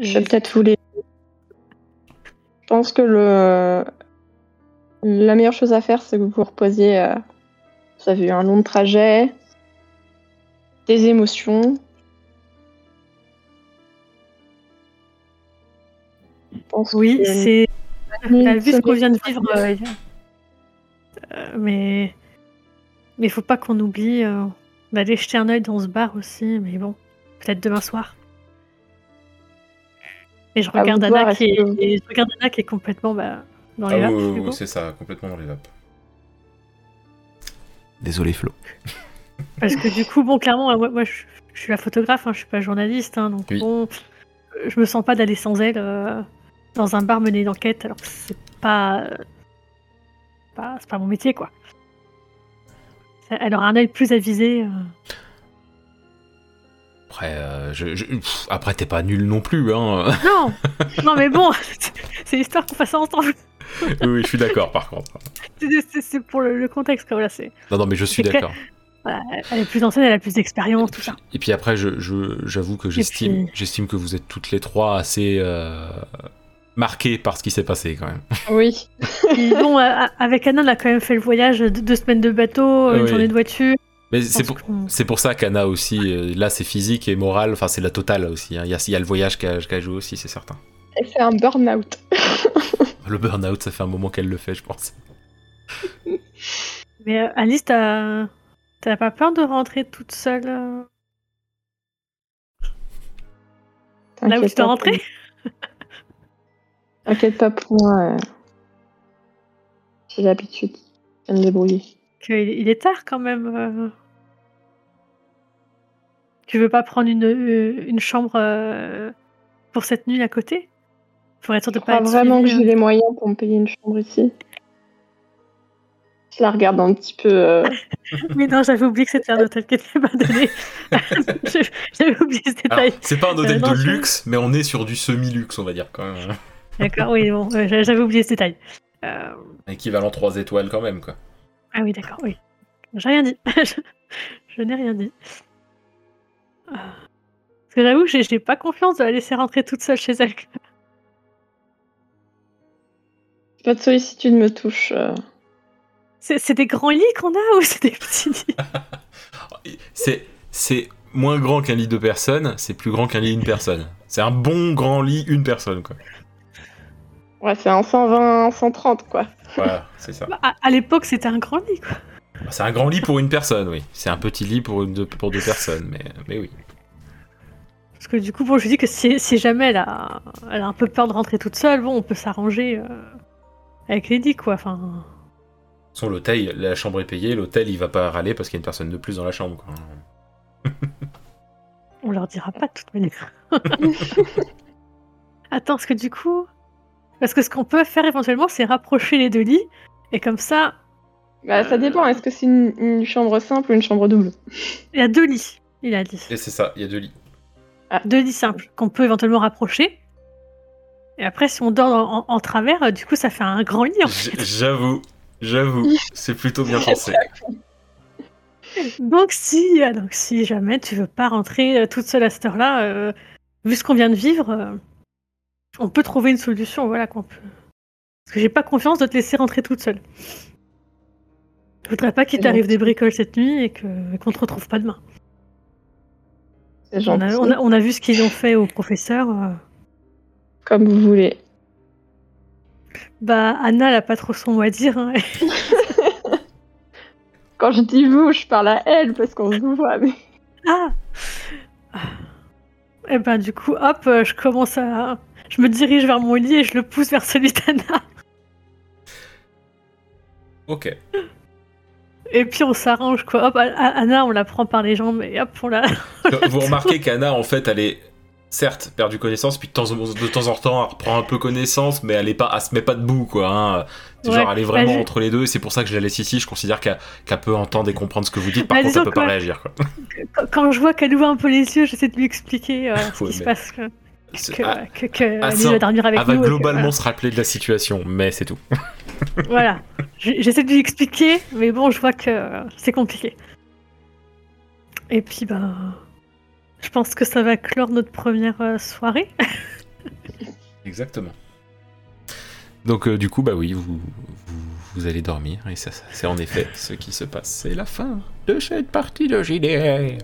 Je vais peut-être vous les. Je pense que le... la meilleure chose à faire, c'est que vous vous reposiez. euh, Vous avez eu un long trajet, des émotions. Je pense Oui, c'est. T'as vu ce qu'on vient de vivre. euh, Euh, mais. Mais faut pas qu'on oublie euh, d'aller jeter un œil dans ce bar aussi. Mais bon, peut-être demain soir. Et je regarde voir, Anna qui est, que- et je regarde Anna qui est complètement bah, dans les Ah vapes, oui, c'est ça, complètement dans les vapes. Désolé Flo. Parce que du coup, bon, clairement, moi, moi, je, je suis la photographe, hein, je suis pas journaliste, hein, donc Oui. bon, euh, je me sens pas d'aller sans elle euh, dans un bar mener d'enquête, alors que c'est pas, euh, pas, c'est pas mon métier, quoi. Elle aura un œil plus avisé. euh. Après, euh, je, je- pff, après t'es pas nul non plus, hein. Non, non, mais bon, c'est l'histoire qu'on fasse ça ensemble. oui, oui, je suis d'accord par contre. C'est- pour le, le contexte, quoi. Voilà, c'est. Non, non, mais je suis d'accord. voilà, elle est plus ancienne, elle a plus d'expérience, tout ça. Et puis après, je- j'avoue que j'estime, puis- j'estime que vous êtes toutes les trois assez euh, marquées par ce qui s'est passé quand même. Oui. Bon, euh, avec Anna, on a quand même fait le voyage de deux semaines de bateau, une Oui. journée de voiture. Mais c'est pour, c'est pour ça qu'Anna aussi, euh, là c'est physique et moral, enfin c'est la totale aussi. hein. Il y, a, il y a le voyage qu'elle joue aussi, c'est certain. Et c'est un burn-out. Le burn-out, ça fait un moment qu'elle le fait, je pense. Mais euh, Alice, t'as t'as pas peur de rentrer toute seule euh, là où tu rentrer pour- T'inquiète pas pour moi. euh, J'ai l'habitude. Je vais me débrouiller. Il est tard quand même. euh. Tu veux pas prendre une, euh, une chambre pour cette nuit à côté? Pour être sûr de Je pas crois être vraiment que j'ai euh. les moyens pour me payer une chambre ici. Je la regarde un petit peu. euh, Mais non, j'avais oublié que c'était un hôtel qui était pas donné. J'avais oublié ce détail. c'est pas un hôtel Euh, de luxe, mais on est sur du semi-luxe, on va dire quand même. D'accord, oui, bon, euh, j'a- j'avais oublié ce détail. Euh, Équivalent 3 étoiles quand même, quoi. Ah oui, d'accord, oui. J'ai rien dit. je je n'ai rien dit. Ah. Parce que j'avoue que j'ai- j'ai pas confiance de la laisser rentrer toute seule chez elle. Pas de sollicitude me touche. euh. C'est c'est des grands lits qu'on a ou c'est des petits lits? C'est, c'est moins grand qu'un lit de personne, c'est plus grand qu'un lit une personne. C'est un bon grand lit une personne, quoi. Ouais, c'est un 120, 130 quoi. Voilà, c'est ça. Bah, à à l'époque, c'était un grand lit, quoi. C'est un grand lit pour une personne, oui. C'est un petit lit pour, une, deux- pour deux personnes, mais, mais oui. Parce que du coup, bon, je dis que si, si jamais elle a, elle a un peu peur de rentrer toute seule, bon, on peut s'arranger euh, avec les lits, quoi. Enfin, Son l'hôtel, la chambre est payée, l'hôtel il va pas râler parce qu'il y a une personne de plus dans la chambre. Quoi. on leur dira pas de toute manière. Attends, parce que du coup. Parce que ce qu'on peut faire éventuellement, c'est rapprocher les deux lits. Et comme ça, Bah, ça dépend. Est-ce que c'est une, une chambre simple ou une chambre double il y a deux lits, il a dit. Et c'est ça, il y a deux lits. Deux lits simples qu'on peut éventuellement rapprocher. Et après, si on dort en, en- en travers, euh, du coup, ça fait un grand lit. en fait. J'avoue, j'avoue, c'est plutôt bien pensé. Donc si, euh, donc si jamais tu veux pas rentrer euh, toute seule à cette heure-là, euh, vu ce qu'on vient de vivre, euh, on peut trouver une solution, voilà qu'on peut. Parce que j'ai pas confiance de te laisser rentrer toute seule. Je voudrais pas qu'il t'arrive des bricoles cette nuit et qu'on te retrouve pas demain. C'est On a, on, a, on a vu ce qu'ils ont fait au professeur. euh, Comme vous voulez. Bah Anna, elle a pas trop son mot à dire. hein. Quand je dis vous, je parle à elle parce qu'on se voit. Mais... ah Et ben du coup, hop, euh, je commence à, je me dirige vers mon lit et je le pousse vers celui d'Anna. Ok. Et puis on s'arrange quoi. Hop, Anna, on la prend par les jambes et hop, on la. Vous remarquez qu'Anna, en fait, elle est certes perdu connaissance, puis de temps, en- de temps en temps, elle reprend un peu connaissance, mais elle, est pas, elle se met pas debout, quoi. Hein. C'est Ouais. Genre, elle est vraiment Bah, entre les deux, et c'est pour ça que je la laisse ici. Je considère qu'elle peut entendre et comprendre ce que vous dites, par Bah, contre, elle peut pas réagir, quoi. Quand- je vois qu'elle ouvre un peu les yeux, j'essaie de lui expliquer euh, ce Ouais, qui se passe. quoi. Que, ah, que, que ah, va dormir avec elle va nous. que, globalement se rappeler de la situation, mais c'est tout. Voilà. J'essaie de lui expliquer, mais bon, je vois que c'est compliqué. Et puis, ben. Je pense que ça va clore notre première euh, soirée. Exactement. Donc euh, du coup, bah oui, vous, vous, vous allez dormir, et ça, ça- c'est en effet ce qui se passe. C'est la fin de cette partie de JDR.